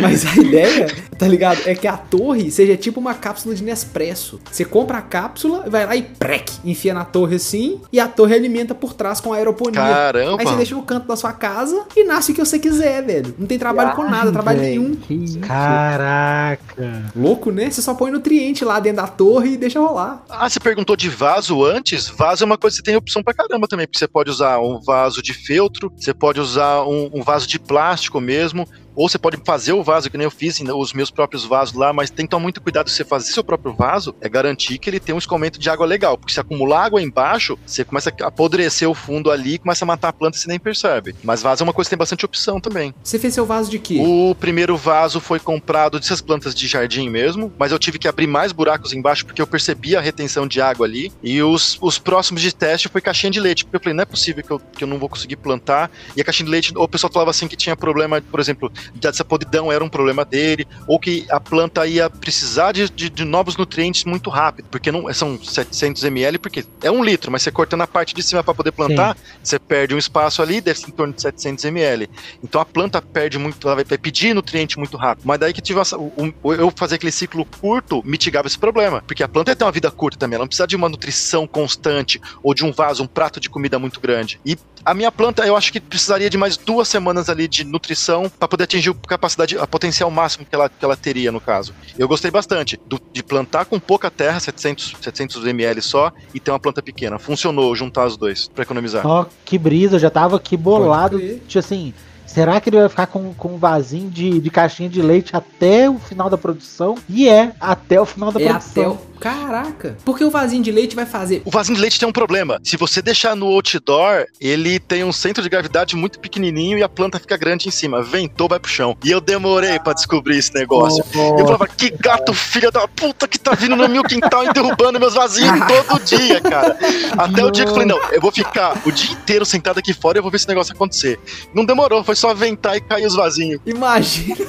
Mas a ideia, tá ligado? É que a torre seja tipo uma cápsula de Nespresso. Você compra a cápsula, vai lá e prec, enfia na torre assim, e a torre alimenta por trás com aeroponia. Caramba. Aí você deixa no canto da sua casa e nasce o que você quiser, velho. Não tem trabalho com nada, trabalho nenhum. Que isso? Caraca. Louco, né? Você só põe nutriente lá dentro da torre e deixa rolar. Ah, você perguntou de vaso antes? Vaso é uma coisa que você tem opção pra caramba também, porque você pode usar um vaso de feltro, você pode usar um, um vaso de plástico mesmo, ou você pode fazer o vaso, que nem eu fiz, os meus próprios vasos lá, mas tem que tomar muito cuidado se você fazer seu próprio vaso, é garantir que ele tem um escoamento de água legal, porque se acumular água embaixo, você começa a apodrecer o fundo ali, começa a matar a planta e você nem percebe. Mas vaso é uma coisa que tem bastante opção também. Você fez seu vaso de quê? O primeiro vaso foi comprado dessas plantas de jardim mesmo, mas eu tive que abrir mais buracos embaixo porque eu percebi a retenção de água ali. E os, os próximos de teste foi caixinha de leite, porque eu falei, não é possível que eu, que eu não vou conseguir plantar. E a caixinha de leite, o pessoal falava assim que tinha problema, por exemplo, dessa podridão era um problema dele, ou que a planta ia precisar de, de, de novos nutrientes muito rápido, porque não são 700 ml, porque é um litro, mas você cortando a parte de cima para poder plantar, você perde um espaço ali, deve ser em torno de 700 ml. Então a planta perde muito, ela vai vai pedir nutriente muito rápido. Mas daí que tive eu fazer aquele ciclo curto mitigava esse problema, porque a planta tem uma vida curta também, ela não precisa de uma nutrição constante ou de um vaso, um prato de comida muito grande. E a minha planta, eu acho que precisaria de mais duas semanas ali de nutrição para poder atingir a capacidade, a potencial máximo que ela, que ela teria no caso. Eu gostei bastante do- de plantar com pouca terra, 700, 700 ml só, e ter uma planta pequena. Funcionou juntar os dois para economizar. Ó, que brisa, eu já tava aqui bolado. Tipo assim, Será que ele vai ficar com, com um vasinho de, de caixinha de leite até o final da produção? E é, até o final da É produção. até o... Caraca. Porque o vasinho de leite vai fazer... O vasinho de leite tem um problema. Se você deixar no outdoor, ele tem um centro de gravidade muito pequenininho e a planta fica grande em cima. Ventou, vai pro chão. E eu demorei pra descobrir esse negócio. Eu falava, que gato filha da puta que tá vindo no meu quintal e derrubando meus vasinhos todo dia, cara. Até o dia que eu falei, não, eu vou ficar o dia inteiro sentado aqui fora e eu vou ver esse negócio acontecer. Não demorou, foi só ventar e cair os vasinhos. Imagina,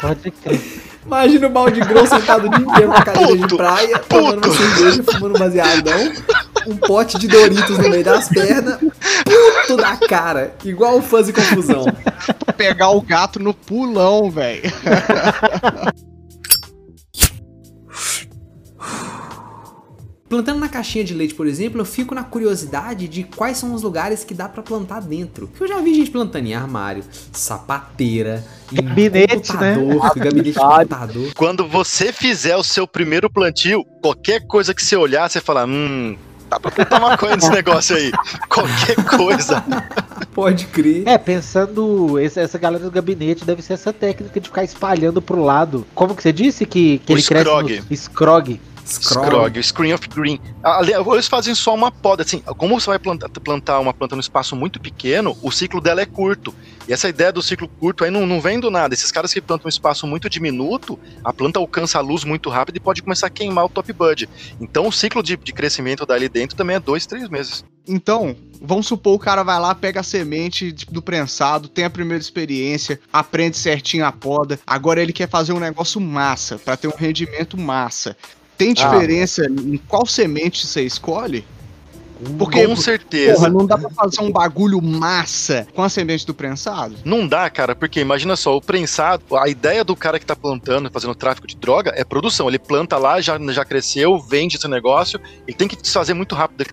Pode crer. imagina o balde grosso sentado o dia inteiro na cadeira de Puto, praia, tomando uma cerveja, fumando um baseadão, um pote de Doritos no meio das pernas, puto da cara, igual o fuzz e confusão. Pegar o gato no pulão, velho. Plantando na caixinha de leite, por exemplo, eu fico na curiosidade de quais são os lugares que dá pra plantar dentro. Porque eu já vi gente plantando em armário, sapateira, em Gabinete, né? gabinete de computador. Quando você fizer o seu primeiro plantio, qualquer coisa que você olhar, você fala, hum, dá pra plantar maconha nesse negócio aí. Qualquer coisa. Pode crer. É, pensando, essa galera do gabinete deve ser essa técnica de ficar espalhando pro lado. Como que você disse que, que O ele cresce scrog. no scrog? Scrog, o Screen of Green. Ali, Eles fazem só uma poda, assim, como você vai plantar, uma planta num espaço muito pequeno, o ciclo dela é curto. E essa ideia do ciclo curto aí não, não vem do nada. Esses caras que plantam um espaço muito diminuto, a planta alcança a luz muito rápido e pode começar a queimar o top bud. Então o ciclo de, de crescimento dali dentro também é dois, três meses. Então, vamos supor o cara vai lá, pega a semente do prensado, tem a primeira experiência, aprende certinho a poda. Agora ele quer fazer um negócio massa, pra ter um rendimento massa. Tem diferença em qual semente você escolhe? Porque, Com certeza. porra, não dá pra fazer um bagulho massa com a semente do prensado? Não dá, cara, porque imagina só, o prensado, a ideia do cara que tá plantando, fazendo tráfico de droga, é produção. Ele planta lá, já, já cresceu, vende esse negócio, ele tem que desfazer muito rápido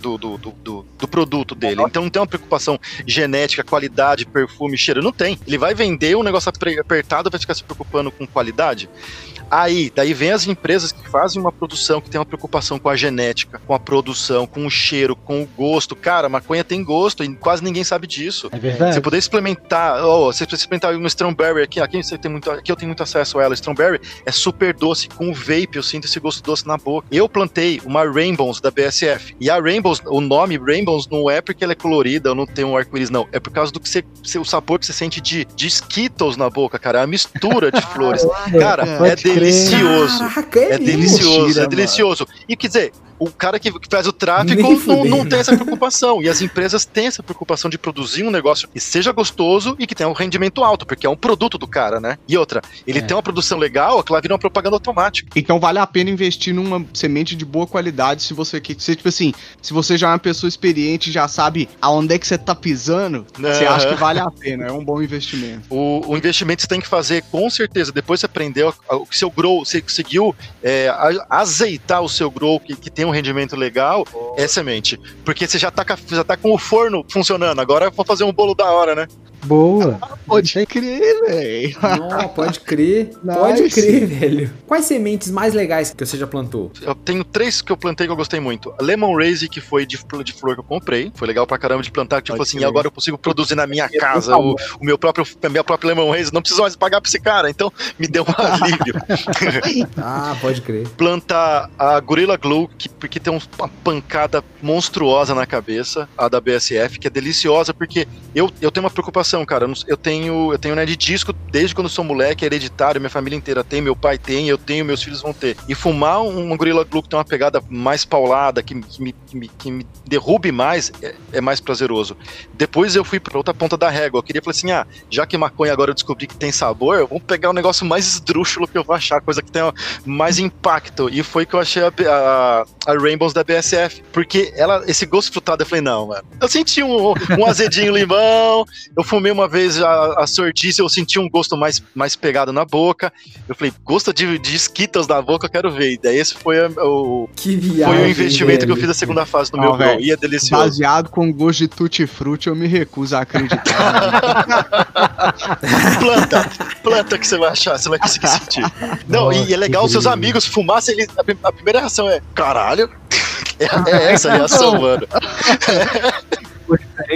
do, do, do, do, do produto dele. Então não tem uma preocupação genética, qualidade, perfume, cheiro. Não tem. Ele vai vender um negócio apertado, vai ficar se preocupando com qualidade. Aí, daí vem as empresas que fazem uma produção que tem uma preocupação com a genética, com a produção, com o cheiro, com o gosto. Cara, maconha tem gosto e quase ninguém sabe disso. É verdade. Você poder experimentar, oh, você precisa experimentar uma strawberry aqui, aqui, você tem muito, aqui eu tenho muito acesso a ela. Strawberry é super doce, com o vape eu sinto esse gosto doce na boca. Eu plantei uma Rainbows da BSF. E a Rainbows, o nome Rainbows não é porque ela é colorida ou não tem um arco-íris, não. É por causa do que você, o sabor que você sente de, de Skittles na boca, cara. É a mistura de flores. Cara, é delicioso. Caraca, é, É delicioso, Mentira, é delicioso. E quer dizer, o cara que que faz o tráfico não, não tem essa preocupação. E as empresas têm essa preocupação de produzir um negócio que seja gostoso e que tenha um rendimento alto, porque é um produto do cara, né? E outra, ele É. tem uma produção legal, aquela vira uma propaganda automática. Então vale a pena investir numa semente de boa qualidade se você quer. Se, tipo assim, se você já é uma pessoa experiente e já sabe aonde é que você tá pisando, você acha que vale a pena. É um bom investimento. O, o investimento você tem que fazer com certeza. Depois você aprendeu o seu grow, você conseguiu é, azeitar o seu grow que, que tem um rendimento legal, é semente. Porque você já tá, já tá com o forno funcionando. Agora vou fazer um bolo da hora, né? Boa. Pode crer, velho. Não, pode crer. Nice. Pode crer, velho. Quais sementes mais legais que você já plantou? Eu tenho três que eu plantei que eu gostei muito. A Lemon Raise, que foi de, de flor que eu comprei. Foi legal pra caramba de plantar. Tipo Pode assim, crer. agora eu consigo produzir na minha casa o, o meu próprio, a minha própria Lemon Raise. Não preciso mais pagar pra esse cara. Então me deu um alívio. Ah, pode crer. Plantar a Gorilla Glue, que, porque tem um- uma pancada monstruosa na cabeça, a da BSF, que é deliciosa, porque eu, eu tenho uma preocupação, cara. Eu tenho, eu tenho né, de disco desde quando sou moleque, hereditário, minha família inteira tem, meu pai tem, eu tenho, meus filhos vão ter. E fumar um, Gorilla Glue que tem uma pegada mais paulada, que, que me, que, me, que me derrube mais, é, é mais prazeroso. Depois eu fui pra outra ponta da régua. Eu queria falar assim: ah, já que maconha agora eu descobri que tem sabor, vamos pegar um negócio mais esdrúxulo que eu vou achar, coisa que tenha mais impacto. E foi que eu achei a, a, a Rainbows da BSF. Porque ela, esse gosto frutado, eu falei, não, mano. Eu senti um, um azedinho limão, eu fumei uma vez a, a sortice, eu senti um gosto mais, mais pegado na boca. Eu falei, gosto de, de Skittles na boca, eu quero ver. E daí esse foi a- o. Que viagem. Foi o investimento que eu velho. fiz na segunda fase do Não, meu velho. E é delicioso. Baseado com gosto de tutti-frutti, eu me recuso a acreditar. planta, planta que você vai achar, você vai conseguir sentir. Não, Nossa, e é legal seus amigos fumassem, eles, a primeira reação é, caralho, é, é essa a reação, mano.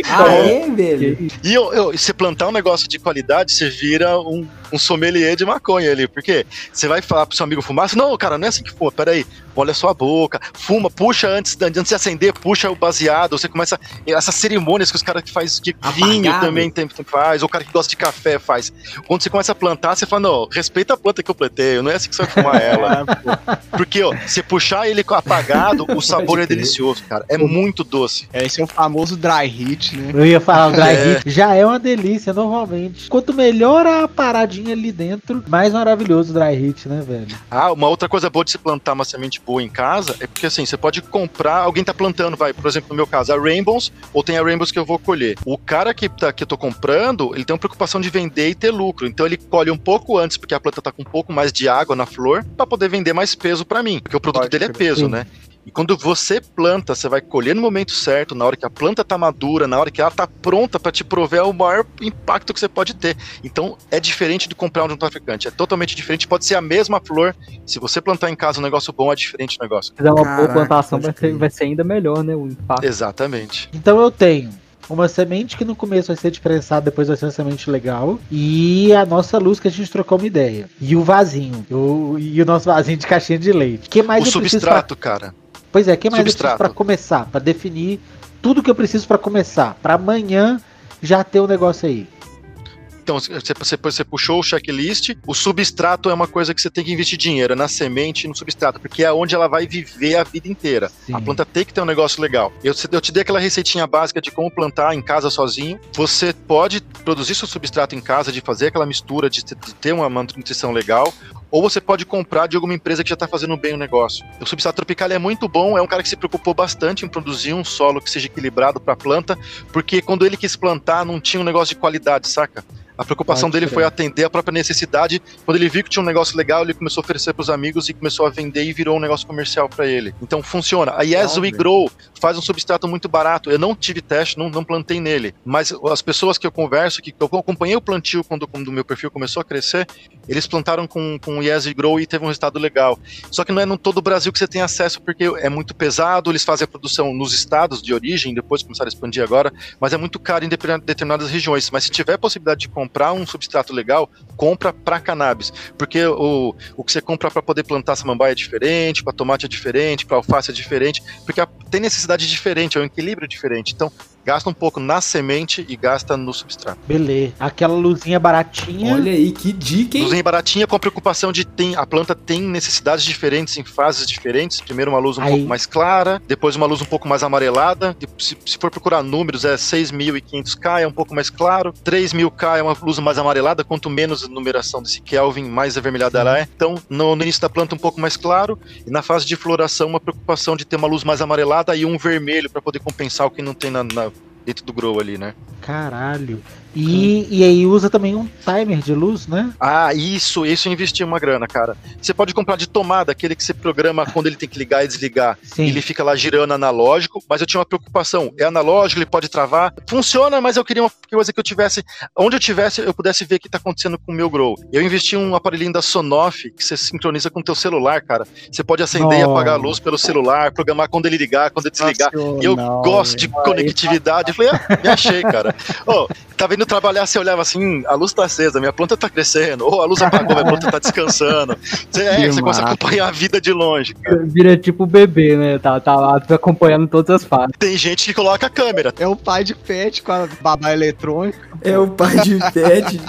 Ah, é, velho? E eu, eu- você plantar um negócio de qualidade, você vira um, um sommelier de maconha ali. Porque você vai falar pro seu amigo fumar, assim, não, cara, não é assim que fuma, peraí, molha sua boca, fuma, puxa antes, antes de acender, puxa o baseado, você começa. Essas cerimônias que os caras que faz que vinho Apagado. também tem, tem- faz, ou o cara que gosta de café faz. Quando você começa a plantar, você fala, não, respeita a planta que eu plantei, não é assim que você vai fumar ela. Porque, ó, você puxar ele apagado, o sabor é delicioso, cara. É muito doce. Esse é o famoso dry hit, né? Eu ia falar, o dry É. heat já é uma delícia, normalmente. Quanto melhor a paradinha ali dentro, mais maravilhoso o dry heat, né, velho? Ah, uma outra coisa boa de se plantar uma semente boa em casa é porque assim, você pode comprar, alguém tá plantando, vai, por exemplo, no meu caso, a Rainbows, ou tem a Rainbows que eu vou colher. O cara que, tá, que eu tô comprando, ele tem uma preocupação de vender e ter lucro. Então ele colhe um pouco antes, porque a planta tá com um pouco mais de água na flor, pra poder vender mais peso pra mim. Porque o produto Pode dele é peso, Sim. né? E quando você planta, você vai colher no momento certo, na hora que a planta tá madura, na hora que ela tá pronta pra te prover o maior impacto que você pode ter. Então é diferente de comprar um de um traficante, é totalmente diferente. Pode ser a mesma flor. Se você plantar em casa um negócio bom, é diferente o negócio. Se fizer uma Caraca, boa plantação, vai ser, vai ser ainda melhor, né? O impacto. Exatamente. Então eu tenho uma semente que no começo vai ser diferenciada, depois vai ser uma semente legal. E a nossa luz que a gente trocou uma ideia. E o vasinho. O- e o nosso vasinho de caixinha de leite. que mais o eu preciso pra- substrato, cara. Pois é, o que mais eu preciso Substrato. pra começar? Pra definir tudo que eu preciso pra começar. Pra amanhã já ter o negócio aí. Então, você, você, você puxou o checklist. O substrato é uma coisa que você tem que investir dinheiro, é na semente e no substrato, porque é onde ela vai viver a vida inteira. Sim. A planta tem que ter um negócio legal. Eu, eu te dei aquela receitinha básica de como plantar em casa sozinho. Você pode produzir seu substrato em casa, de fazer aquela mistura, de, ter- de ter uma nutrição legal. Ou você pode comprar de alguma empresa que já está fazendo bem o negócio. O substrato tropical é muito bom, é um cara que se preocupou bastante em produzir um solo que seja equilibrado para a planta, porque quando ele quis plantar não tinha um negócio de qualidade, saca? A preocupação Pode dele crer. foi atender a própria necessidade. Quando ele viu que tinha um negócio legal, ele começou a oferecer para os amigos e começou a vender e virou um negócio comercial para ele. Então funciona. A Yes We. Grow faz um substrato muito barato. Eu não tive teste, não, não plantei nele, mas as pessoas que eu converso, que eu acompanhei o plantio quando, quando o meu perfil começou a crescer, eles plantaram com, com Yes We Grow e teve um resultado legal. Só que não é no todo o Brasil que você tem acesso, porque é muito pesado, eles fazem a produção nos estados de origem, depois começaram a expandir agora, mas é muito caro em determin- determinadas regiões. Mas se tiver possibilidade de comprar um substrato legal, compra para cannabis, porque o, o que você compra para poder plantar samambaia é diferente, para tomate é diferente, para alface é diferente, porque tem necessidade diferente, é um equilíbrio diferente. Então, gasta um pouco na semente e gasta no substrato. Beleza. Aquela luzinha baratinha. Olha aí, que dica, hein? Luzinha baratinha com a preocupação de tem, a planta tem necessidades diferentes em fases diferentes. Primeiro uma luz um Aí. pouco mais clara, depois uma luz um pouco mais amarelada. Se, se for procurar números, é 6.500K, é um pouco mais claro. 3.000K é uma luz mais amarelada. Quanto menos a numeração desse Kelvin, mais avermelhada ela é. Então, no, no início da planta um pouco mais claro. E na fase de floração, uma preocupação de ter uma luz mais amarelada e um vermelho para poder compensar o que não tem na- na, dentro do grow ali, né? Caralho. E, e aí usa também um timer de luz, né? Ah, isso, isso eu investi uma grana, cara. Você pode comprar de tomada, aquele que você programa quando ele tem que ligar e desligar. Sim. Ele fica lá girando analógico, mas eu tinha uma preocupação. É analógico, ele pode travar. Funciona, mas eu queria uma coisa que eu tivesse. Onde eu tivesse, eu pudesse ver o que tá acontecendo com o meu grow. Eu investi em um aparelhinho da Sonoff que você sincroniza com o teu celular, cara. Você pode acender e Oh. apagar a luz pelo celular, programar quando ele ligar, quando ele desligar. E eu gosto de conectividade. Eu falei, ah, me achei, cara. Ô, tava indo trabalhar, você olhava assim, "Hum, a luz tá acesa, minha planta tá crescendo. Ou a luz apagou, minha planta tá descansando. Você, é, Que você começa a massa. acompanhar a vida de longe. cara. Vira tipo bebê, né? Tá, tá lá acompanhando todas as fases. Tem gente que coloca a câmera. É o pai de pet com a babá eletrônica. É o pai de pet.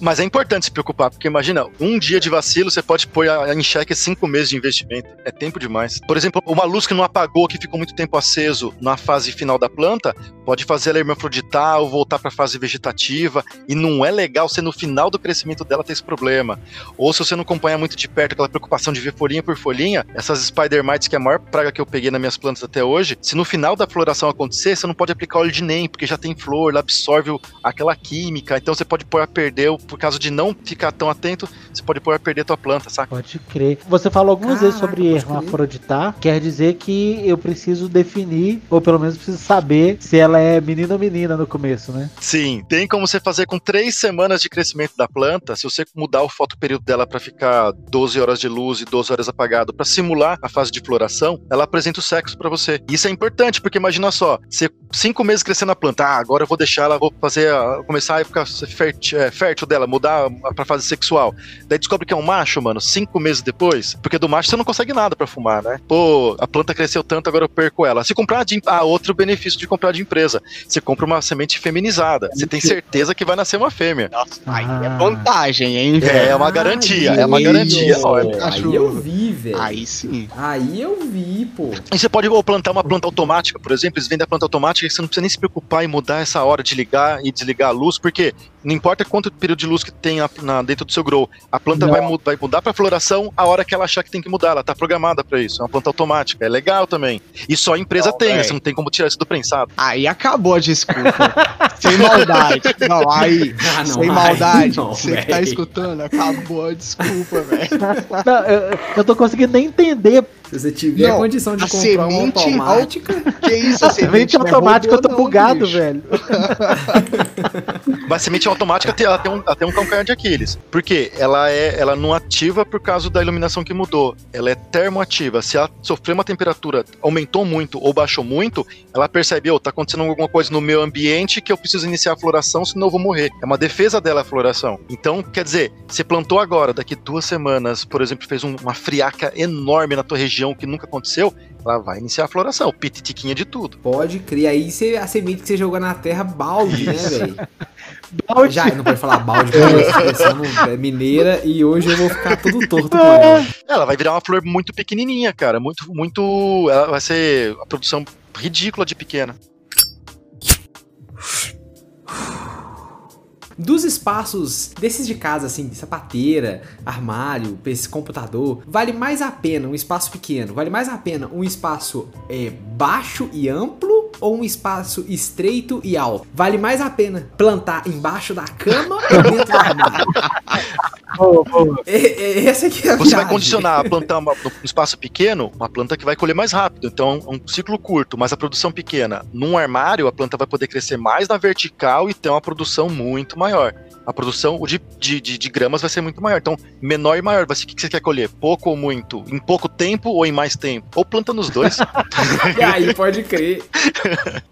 Mas é importante se preocupar, porque imagina, um dia de vacilo você pode pôr a- em xeque cinco meses de investimento. É tempo demais. Por exemplo, uma luz que não apagou, que ficou muito tempo aceso na fase final da planta, pode fazer ela hermafroditar ou voltar para a fase vegetativa. E não é legal você no final do crescimento dela ter esse problema. Ou se você não acompanhar muito de perto aquela preocupação de ver folhinha por folhinha, essas spider mites, que é a maior praga que eu peguei nas minhas plantas até hoje, se no final da floração acontecer, você não pode aplicar óleo de NEM, porque já tem flor, ela absorve aquela química, então você pode pôr a perder por causa de não ficar tão atento, você pode pôr a perder a tua planta, saca? Pode crer. Você falou algumas vezes Caraca, sobre pode crer. hermafroditar. Quer dizer que eu preciso definir, ou pelo menos preciso saber se ela é menino ou menina no começo, né? Sim, tem como você fazer com três semanas de crescimento da planta, se você mudar o fotoperíodo dela para ficar 12 horas de luz e 12 horas apagado, para simular a fase de floração, ela apresenta o sexo para você. Isso é importante, porque imagina só, você cinco meses crescendo a planta, ah, agora eu vou deixar ela, vou fazer, começar a época fértil, é, fértil dela, mudar pra fase sexual. Daí descobre que é um macho, mano, cinco meses depois, porque do macho você não consegue nada pra fumar, né? Pô, a planta cresceu tanto, agora eu perco ela. Se comprar de. Ah, outro benefício de comprar de empresa. Você compra uma semente feminizada. Você tem certeza que vai nascer uma fêmea. Nossa, aí é Ah. vantagem, hein, É, velho? uma garantia, é uma garantia. Ó, Olha. Aí eu vi, velho. Aí sim. Aí eu vi, pô. E você pode plantar uma planta automática, por exemplo, eles vendem a planta automática, que você não precisa nem se preocupar em mudar essa hora de ligar e desligar a luz, porque não importa quanto período de luz que tem na- na- dentro do seu grow, a planta vai, mu- vai mudar para floração a hora que ela achar que tem que mudar, ela tá programada para isso, é uma planta automática, é legal também. E só a empresa Não, tem, né? véi. você não tem como tirar isso do prensado. Aí acabou a desculpa. Sem maldade. Não, aí. Ah, não, sem maldade. não, Você que tá escutando, acabou a desculpa, velho. Não, eu, eu tô conseguindo nem entender. Se você tiver Não, condição de a comprar uma semente automática, Que isso, A semente não é automática, eu tô não, bugado, bicho. velho. Mas a semente automática tem, ela tem um, ela tem um calcanhar de Aquiles. Por quê? Ela, é, ela não ativa por causa da iluminação que mudou. Ela é termoativa. Se ela sofrer uma temperatura, aumentou muito ou baixou muito, ela percebe, oh, tá acontecendo alguma coisa no meu ambiente que eu preciso iniciar a floração, senão eu vou morrer. É uma defesa dela a floração. Então, quer dizer, você plantou agora, daqui duas semanas, por exemplo, fez um- uma friaca enorme na tua região que nunca aconteceu, ela vai iniciar a floração. Pititiquinha de tudo. pode criar. Aí você, a semente que você jogou na terra, balde, né, velho? Balde. Já, não pode falar balde, porque é mineira e hoje eu vou ficar todo torto com ela. Ela vai virar uma flor muito pequenininha, cara. Muito, muito. Ela vai ser a produção ridícula de pequena. Dos espaços desses de casa, assim, sapateira, armário, PC, computador, vale mais a pena um espaço pequeno? Vale mais a pena um espaço é, baixo e amplo ou um espaço estreito e alto? Vale mais a pena plantar embaixo da cama ou dentro do armário? Boa, boa. É, é, essa aqui é a Você vai viagem. condicionar a plantar uma, num espaço pequeno, uma planta que vai colher mais rápido. Então, é um ciclo curto, mas a produção pequena. Num armário, a planta vai poder crescer mais na vertical e ter uma produção muito maior. A produção de, de, de, de gramas vai ser muito maior. Então, menor e maior. Vai ser o que que você quer colher? Pouco ou muito? Em pouco tempo ou em mais tempo? Ou planta nos dois. E aí, pode crer.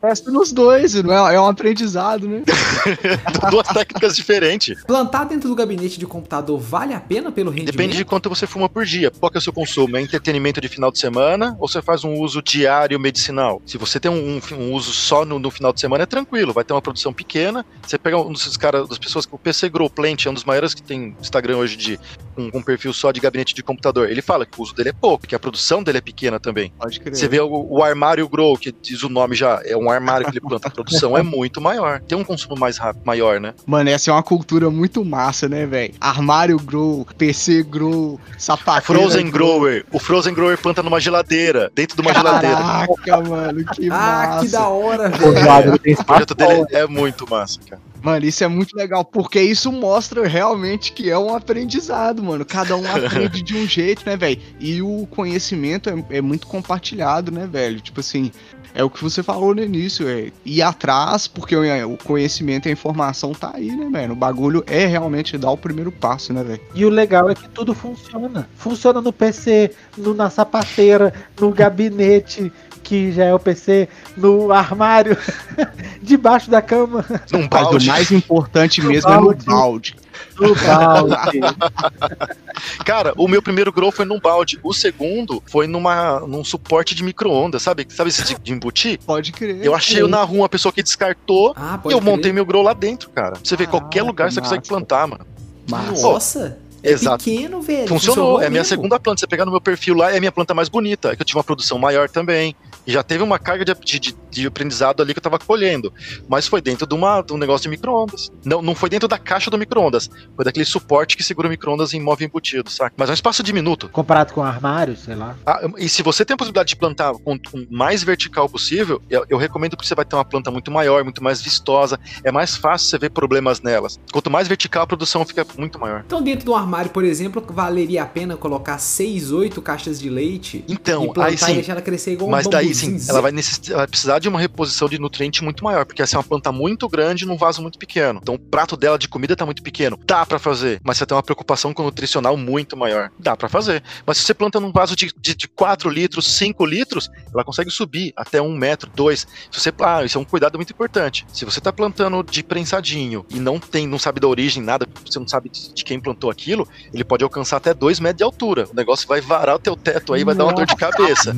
Testa nos dois, não é, é um aprendizado, né? Duas técnicas diferentes. Plantar dentro do gabinete de computador vale a pena pelo rendimento? Depende de quanto você fuma por dia. Qual que é o seu consumo? É entretenimento de final de semana ou você faz um uso diário medicinal? Se você tem um, um- um uso só no, no final de semana, é tranquilo, vai ter uma produção pequena. Você pega um desses caras, das pessoas que o PC Grow Plant é um dos maiores que tem Instagram hoje de com, com perfil só de gabinete de computador. Ele fala que o uso dele é pouco, que a produção dele é pequena também. Pode crer. Você vê o, o armário grow, que diz o nome já, é um armário que ele planta, a produção é muito maior. Tem um consumo mais rápido, maior, né? Mano, essa é uma cultura muito massa, né, velho? Armário grow, PC grow, sapateira Frozen Grower. O Frozen Grower planta numa geladeira, dentro de uma geladeira. Caraca, mano, que Ah, massa. que da hora, velho. O projeto dele é muito massa, cara. Mano, isso é muito legal, porque isso mostra realmente que é um aprendizado, mano. Cada um aprende de um jeito, né, velho? E o conhecimento é, é muito compartilhado, né, velho? Tipo assim, é o que você falou no início, é ir atrás, porque o o conhecimento e a informação tá aí, né, velho? O bagulho é realmente dar o primeiro passo, né, velho? E o legal é que tudo funciona. Funciona no PC, no- na sapateira, no gabinete, que já é o PC, no armário, debaixo da cama, Num Mas balde. o mais importante No mesmo é no balde. no balde. Cara, o meu primeiro grow foi num balde. O segundo foi numa, num suporte de micro-ondas, sabe? Sabe esse de, de embutir? Pode crer. Eu achei na rua uma pessoa que descartou Ah, e eu crer. montei meu grow lá dentro, cara. Você vê, Ah, qualquer lugar você massa. consegue plantar, mano. Massa. Nossa, é Exato. pequeno, velho. Funcionou, é a minha segunda planta. Você pegar no meu perfil lá, é a minha planta mais bonita. É que eu tive uma produção maior também. E já teve uma carga de, de, de aprendizado ali que eu tava colhendo. Mas foi dentro de, uma, de um negócio de micro-ondas. Não, não foi dentro da caixa do micro-ondas. Foi daquele suporte que segura o micro-ondas em móvel embutido, saca? Mas é um espaço diminuto. Comparado com armário, sei lá. Ah, e se você tem a possibilidade de plantar com o mais vertical possível, eu, eu recomendo que você vai ter uma planta muito maior, muito mais vistosa. É mais fácil você ver problemas nelas. Quanto mais vertical, a produção fica muito maior. Então, dentro do armário, por exemplo, valeria a pena colocar 6, 8 caixas de leite Então, e plantar aí e sim. deixar ela crescer igual Mas um daí sim, ela vai, ela vai precisar de uma reposição de nutriente muito maior, porque essa é uma planta muito grande num vaso muito pequeno. Então o prato dela de comida tá muito pequeno. Dá pra fazer, mas você tem uma preocupação com o nutricional muito maior. Dá pra fazer. Mas se você planta num vaso de, de, de 4 litros, 5 litros, ela consegue subir até 1 metro, 2. Se você, ah, isso é um cuidado muito importante. Se você tá plantando de prensadinho e não tem, não sabe da origem, nada, você não sabe de, quem plantou aquilo, ele pode alcançar até 2 metros de altura. O negócio vai varar o teu teto aí, vai dar uma dor de cabeça.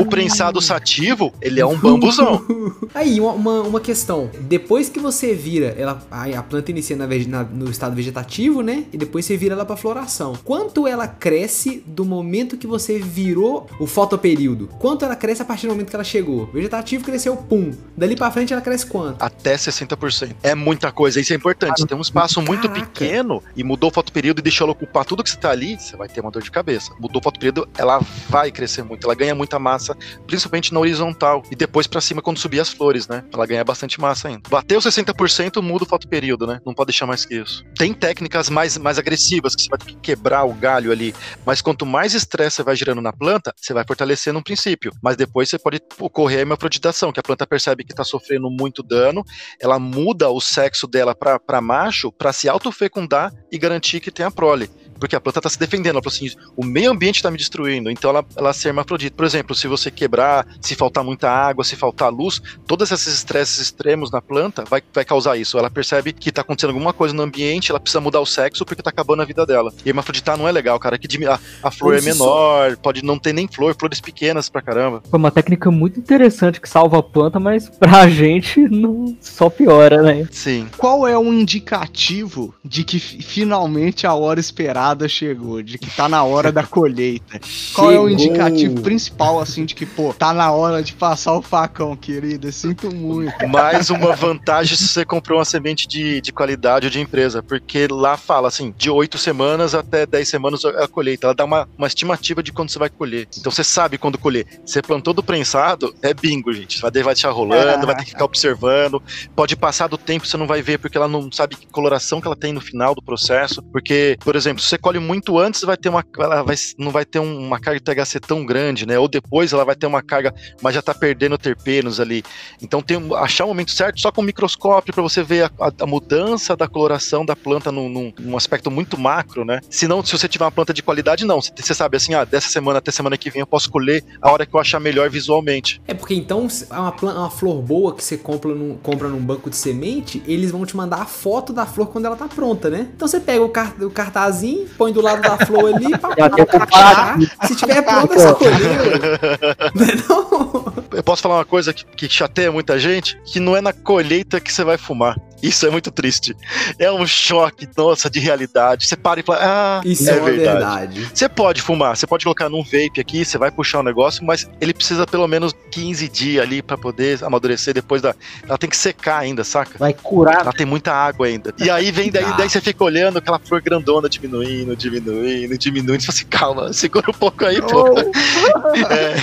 O prensado sativo, ele é um bambuzão. Aí, uma, uma, questão. Depois que você vira, ela, a planta inicia na na- no estado vegetativo, né? E depois você vira ela pra floração. Quanto ela cresce do momento que você virou o fotoperíodo? Quanto ela cresce a partir do momento que ela chegou? Vegetativo cresceu, pum. Dali pra frente ela cresce quanto? Até 60%. É muita coisa, isso é importante. Você tem um espaço muito Caraca. pequeno e mudou o fotoperíodo e deixou ela ocupar tudo que você tá ali, você vai ter uma dor de cabeça. Mudou o fotoperíodo, ela vai crescer muito, ela ganha muita massa, principalmente na horizontal. E depois pra cima, quando subir as flores, né? Ela ganha bastante massa ainda. Bateu 60%, muda o fotoperíodo, né? Não pode deixar mais que isso. Tem técnicas mais, mais agressivas, que você vai ter que quebrar o galho ali. Mas quanto mais estresse você vai gerando na planta, você vai fortalecendo no princípio. Mas depois você pode ocorrer a hemafroditação, que a planta percebe que tá sofrendo muito dano, ela muda o sexo dela pra macho pra se autofecundar e garantir que tem a prole. Porque a planta tá se defendendo, ela falou assim: o meio ambiente tá me destruindo, então ela, ela se hermafrodita. Por exemplo, se você quebrar, se faltar muita água, se faltar luz, todos esses estresses extremos na planta vai, vai causar isso. Ela percebe que tá acontecendo alguma coisa no ambiente, ela precisa mudar o sexo porque tá acabando a vida dela. E hermafroditar não é legal, cara, que a, a flor é se menor, pode não ter nem flor, flores pequenas pra caramba. Foi uma técnica muito interessante que salva a planta, mas pra gente não só piora, né? Sim. Qual é um indicativo de que fi- finalmente a hora esperada chegou? De que tá na hora da colheita? Qual é o indicativo principal, assim, de que, pô, tá na hora de passar o facão, querida? Sinto muito. Mais uma vantagem se você comprou uma semente de, de qualidade ou de empresa, porque lá fala assim, de 8 semanas até 10 semanas é a colheita. Ela dá uma, uma estimativa de quando você vai colher. Então você sabe quando colher. Você plantou do prensado, é bingo, gente. Vai vai deixar rolando, vai ter que ficar observando. Pode passar do tempo, você não vai ver, porque ela não sabe que coloração que ela tem no final do processo. Porque, por exemplo, se você colhe muito antes, vai ter uma. Ela vai, não vai ter um- uma carga de THC tão grande, né? Ou depois ela vai ter uma carga, mas já tá perdendo terpenos ali. Então tem achar o momento certo só com o microscópio para você ver a, a- a mudança da coloração da planta num, num- num aspecto muito macro, né? Se não, se você tiver uma planta de qualidade, não. Você, você sabe assim, ah, dessa semana até semana que vem eu posso colher a hora que eu achar melhor visualmente. É porque então, é uma, plan- uma flor boa que você compra num, compra num banco de semente, eles vão te mandar a foto da flor quando ela tá pronta, né? Então você pega o, car o cartazinho, põe do lado da flor ali, tem crachá. Se tiver pronta, colheu. Não é não? Eu posso falar uma coisa que, que chateia muita gente, que não é na colheita que você vai fumar. Isso é muito triste. É um choque, nossa, de realidade. Você para e fala, ah, Isso é, é, verdade. verdade. Você pode fumar, você pode colocar num vape aqui, você vai puxar o negócio, mas ele precisa pelo menos 15 dias ali pra poder amadurecer depois da. Ela tem que secar ainda, saca? Vai curar. Ela tem muita água ainda. E aí vem daí, Ah. daí você fica olhando aquela flor grandona diminuindo, diminuindo, diminuindo. Você fala assim, calma, segura um pouco aí, pô. É,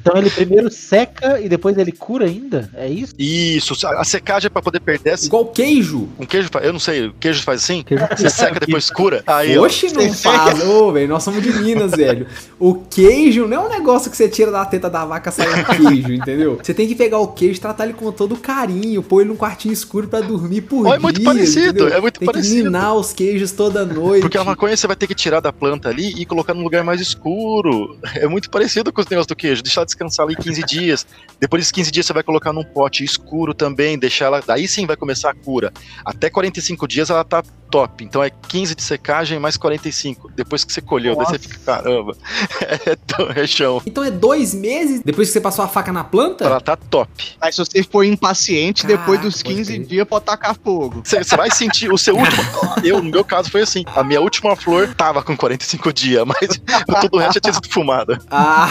Então ele primeiro seca e depois ele cura ainda? É isso? isso, a secagem é pra poder perder essa. Igual queijo. Um queijo, eu não sei, o queijo faz assim? Queijo- Você seca depois cura? Aí, ó. Oxe, não. Ô, velho, nós somos de Minas, velho. O queijo não é um negócio que você tira da teta da vaca sai um queijo, entendeu? Você tem que pegar o queijo, tratar ele com todo carinho, pôr ele num quartinho escuro pra dormir por dia. é muito parecido, entendeu? é muito tem parecido. que minar os queijos toda noite. Porque a maconha você vai ter que tirar da planta ali e colocar num lugar mais escuro. É muito parecido com os negócios do queijo. Deixar descansar ali 15 dias. Depois desses 15 dias você vai colocar num pote escuro também, deixar ela daí sim vai começar a cura. Até 45 dias ela tá top. Então é 15 de secagem mais 45. Depois que você colheu, daí você fica, caramba, é, tão- é chão. Então é dois meses depois que você passou a faca na planta? Ela tá top. Mas se você for impaciente, Caraca, depois dos pode 15 crer. dias pode tacar fogo. Você você vai sentir o seu último. Eu, no meu caso, foi assim. A minha última flor tava com 45 dias, mas tudo o resto já tinha sido fumada. Ah,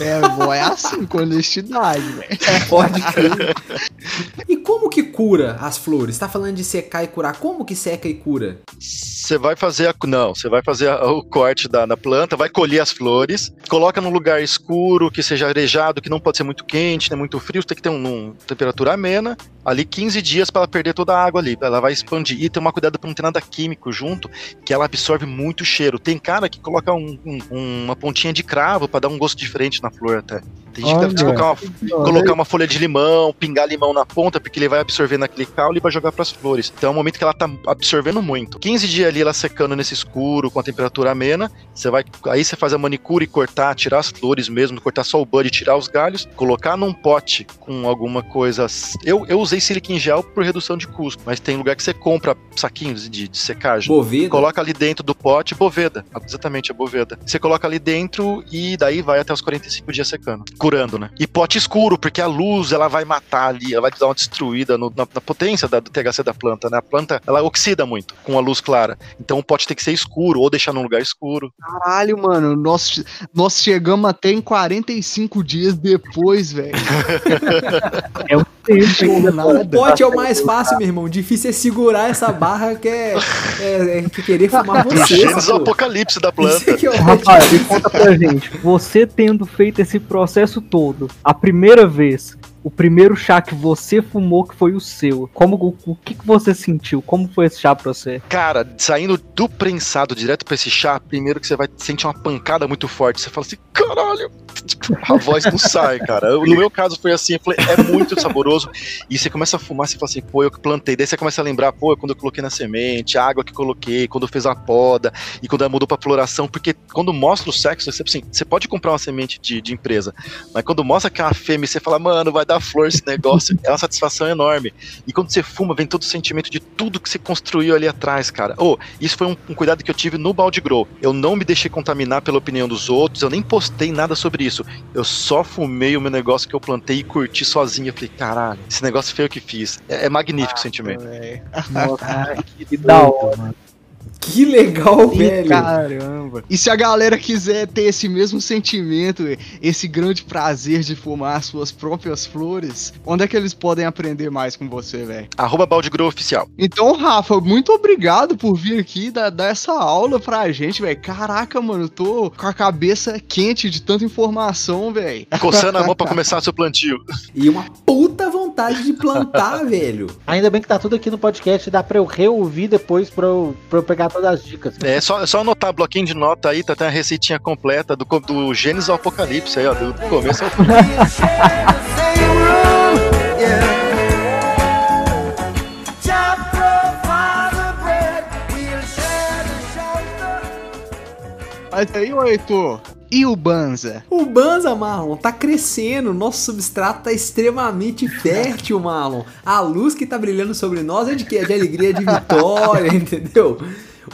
É, bom, é assim, com honestidade, velho. pode crer. E como que cura as flores? Tá falando de secar e curar. Como que seca e cura? Você vai fazer a. Não, você vai fazer a- o corte da, na planta, vai colher as flores, coloca num lugar escuro, que seja arejado, que não pode ser muito quente, nem muito frio, tem que ter um, um- temperatura amena. Ali 15 dias para ela perder toda a água ali. Ela vai expandir. E tomar cuidado para não ter nada químico junto, que ela absorve muito cheiro. Tem cara que coloca um- um- uma pontinha de cravo para dar um gosto diferente na flor até. Tem gente que deve Olha. colocar uma, colocar uma folha de limão, pingar limão na ponta, porque ele vai absorvendo aquele caule e vai jogar pras flores. Então é um momento que ela tá absorvendo muito. 15 dias ali ela secando nesse escuro, com a temperatura amena, você vai. Aí você faz a manicure e cortar, tirar as flores mesmo, cortar só o bud, tirar os galhos, colocar num pote com alguma coisa. Eu, eu usei silica em gel por redução de custo, mas tem lugar que você compra saquinhos de, de secagem. Boveda? Coloca ali dentro do pote boveda. Exatamente, a boveda. Você coloca ali dentro e daí vai até os 45 dias secando. Curando, né? E pote escuro, porque a luz ela vai matar ali, ela vai dar uma destruída no- na, na potência da- do THC da planta, né? A planta ela oxida muito com a luz clara. Então o pote tem que ser escuro ou deixar num lugar escuro. Caralho, mano, nós, nós chegamos até em 45 dias depois, velho. É um tempo. O pote é o mais fácil, meu irmão. Difícil é segurar essa barra que é, é, é que querer fumar você. sacou? apocalipse da planta. é o Rapaz, me conta pra gente, você tendo feito esse processo todo, a primeira vez, o primeiro chá que você fumou que foi o seu, como o, o que, que você sentiu? Como foi esse chá pra você? Cara, saindo do prensado direto pra esse chá, primeiro que você vai sentir uma pancada muito forte. Você fala assim, caralho, a voz não sai, cara. No meu caso foi assim, falei, é muito saboroso. E você começa a fumar, você fala assim, pô, eu que plantei. Daí você começa a lembrar, pô, quando eu coloquei na semente, a água que coloquei, quando fiz a poda, e quando ela mudou pra floração. Porque quando mostra o sexo, você, assim, você pode comprar uma semente de, de empresa, mas quando mostra que é uma fêmea, você fala, mano, vai dar flor esse negócio. é uma satisfação enorme. E quando você fuma, vem todo o sentimento de tudo que você construiu ali atrás, cara. Oh, isso foi um, um cuidado que eu tive no Balde Grow. Eu não me deixei contaminar pela opinião dos outros, eu nem postei nada sobre isso. Eu só fumei o meu negócio que eu plantei e curti sozinho. Eu falei, caralho, esse negócio foi eu que fiz. É, é magnífico o sentimento. Nossa, que da hora. Que legal, velho. Caramba. E se a galera quiser ter esse mesmo sentimento, esse grande prazer de fumar as suas próprias flores, onde é que eles podem aprender mais com você, velho? Arroba Oficial. Então, Rafa, muito obrigado por vir aqui dar, dar essa aula pra gente, velho. Caraca, mano, eu tô com a cabeça quente de tanta informação, velho. Coçando a mão pra começar seu plantio. E uma puta vontade de plantar, velho. Ainda bem que tá tudo aqui no podcast, dá pra eu reouvir depois pra eu, pra eu pegar todas as dicas. É só, só anotar bloquinho de nota aí, tá, tem a receitinha completa do, do Gênesis ao Apocalipse aí, ó. Do começo ao Mas aí, ô Heitor, e o Banza? O Banza, Marlon, tá crescendo. Nosso substrato tá extremamente fértil, Marlon. A luz que tá brilhando sobre nós é de quê? É de alegria, de vitória, entendeu?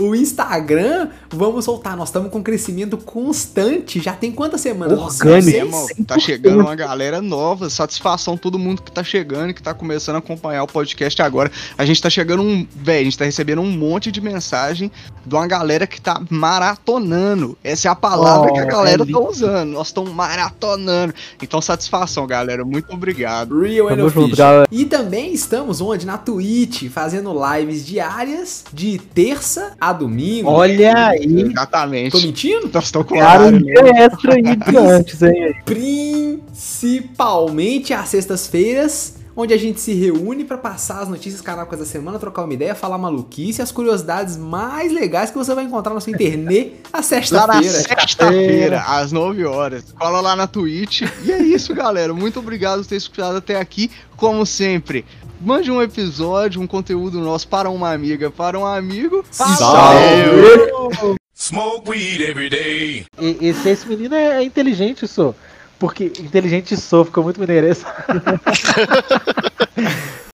O Instagram, vamos soltar. Nós estamos com crescimento constante. Já tem quantas semanas? Orgânico. tá chegando uma galera nova, satisfação todo mundo que tá chegando, que tá começando a acompanhar o podcast agora. A gente tá chegando um, velho, a gente tá recebendo um monte de mensagem de uma galera que tá maratonando. Essa é a palavra Oh, que a galera é tá usando. Nós estamos maratonando. Então satisfação, galera. Muito obrigado. Real and Official. galera. E também estamos onde? Na Twitch, fazendo lives diárias de terça a domingo. Olha aí. Exatamente. Tô mentindo? Nós estamos com Cara, horário, né? extra aí de antes, hein? Principalmente às sextas-feiras, onde a gente se reúne pra passar as notícias canacas da semana, trocar uma ideia, falar maluquice e as curiosidades mais legais que você vai encontrar na sua internet à Lá na sexta-feira. sexta-feira, às 9 horas. Cola lá na Twitch. E é isso, galera. Muito obrigado por ter escutado até aqui. Como sempre, mande um episódio, um conteúdo nosso para uma amiga, para um amigo. Salve! Smoke weed every day. E- Esse, esse menino é, é inteligente, sou. Porque inteligente sou, ficou muito mineirês.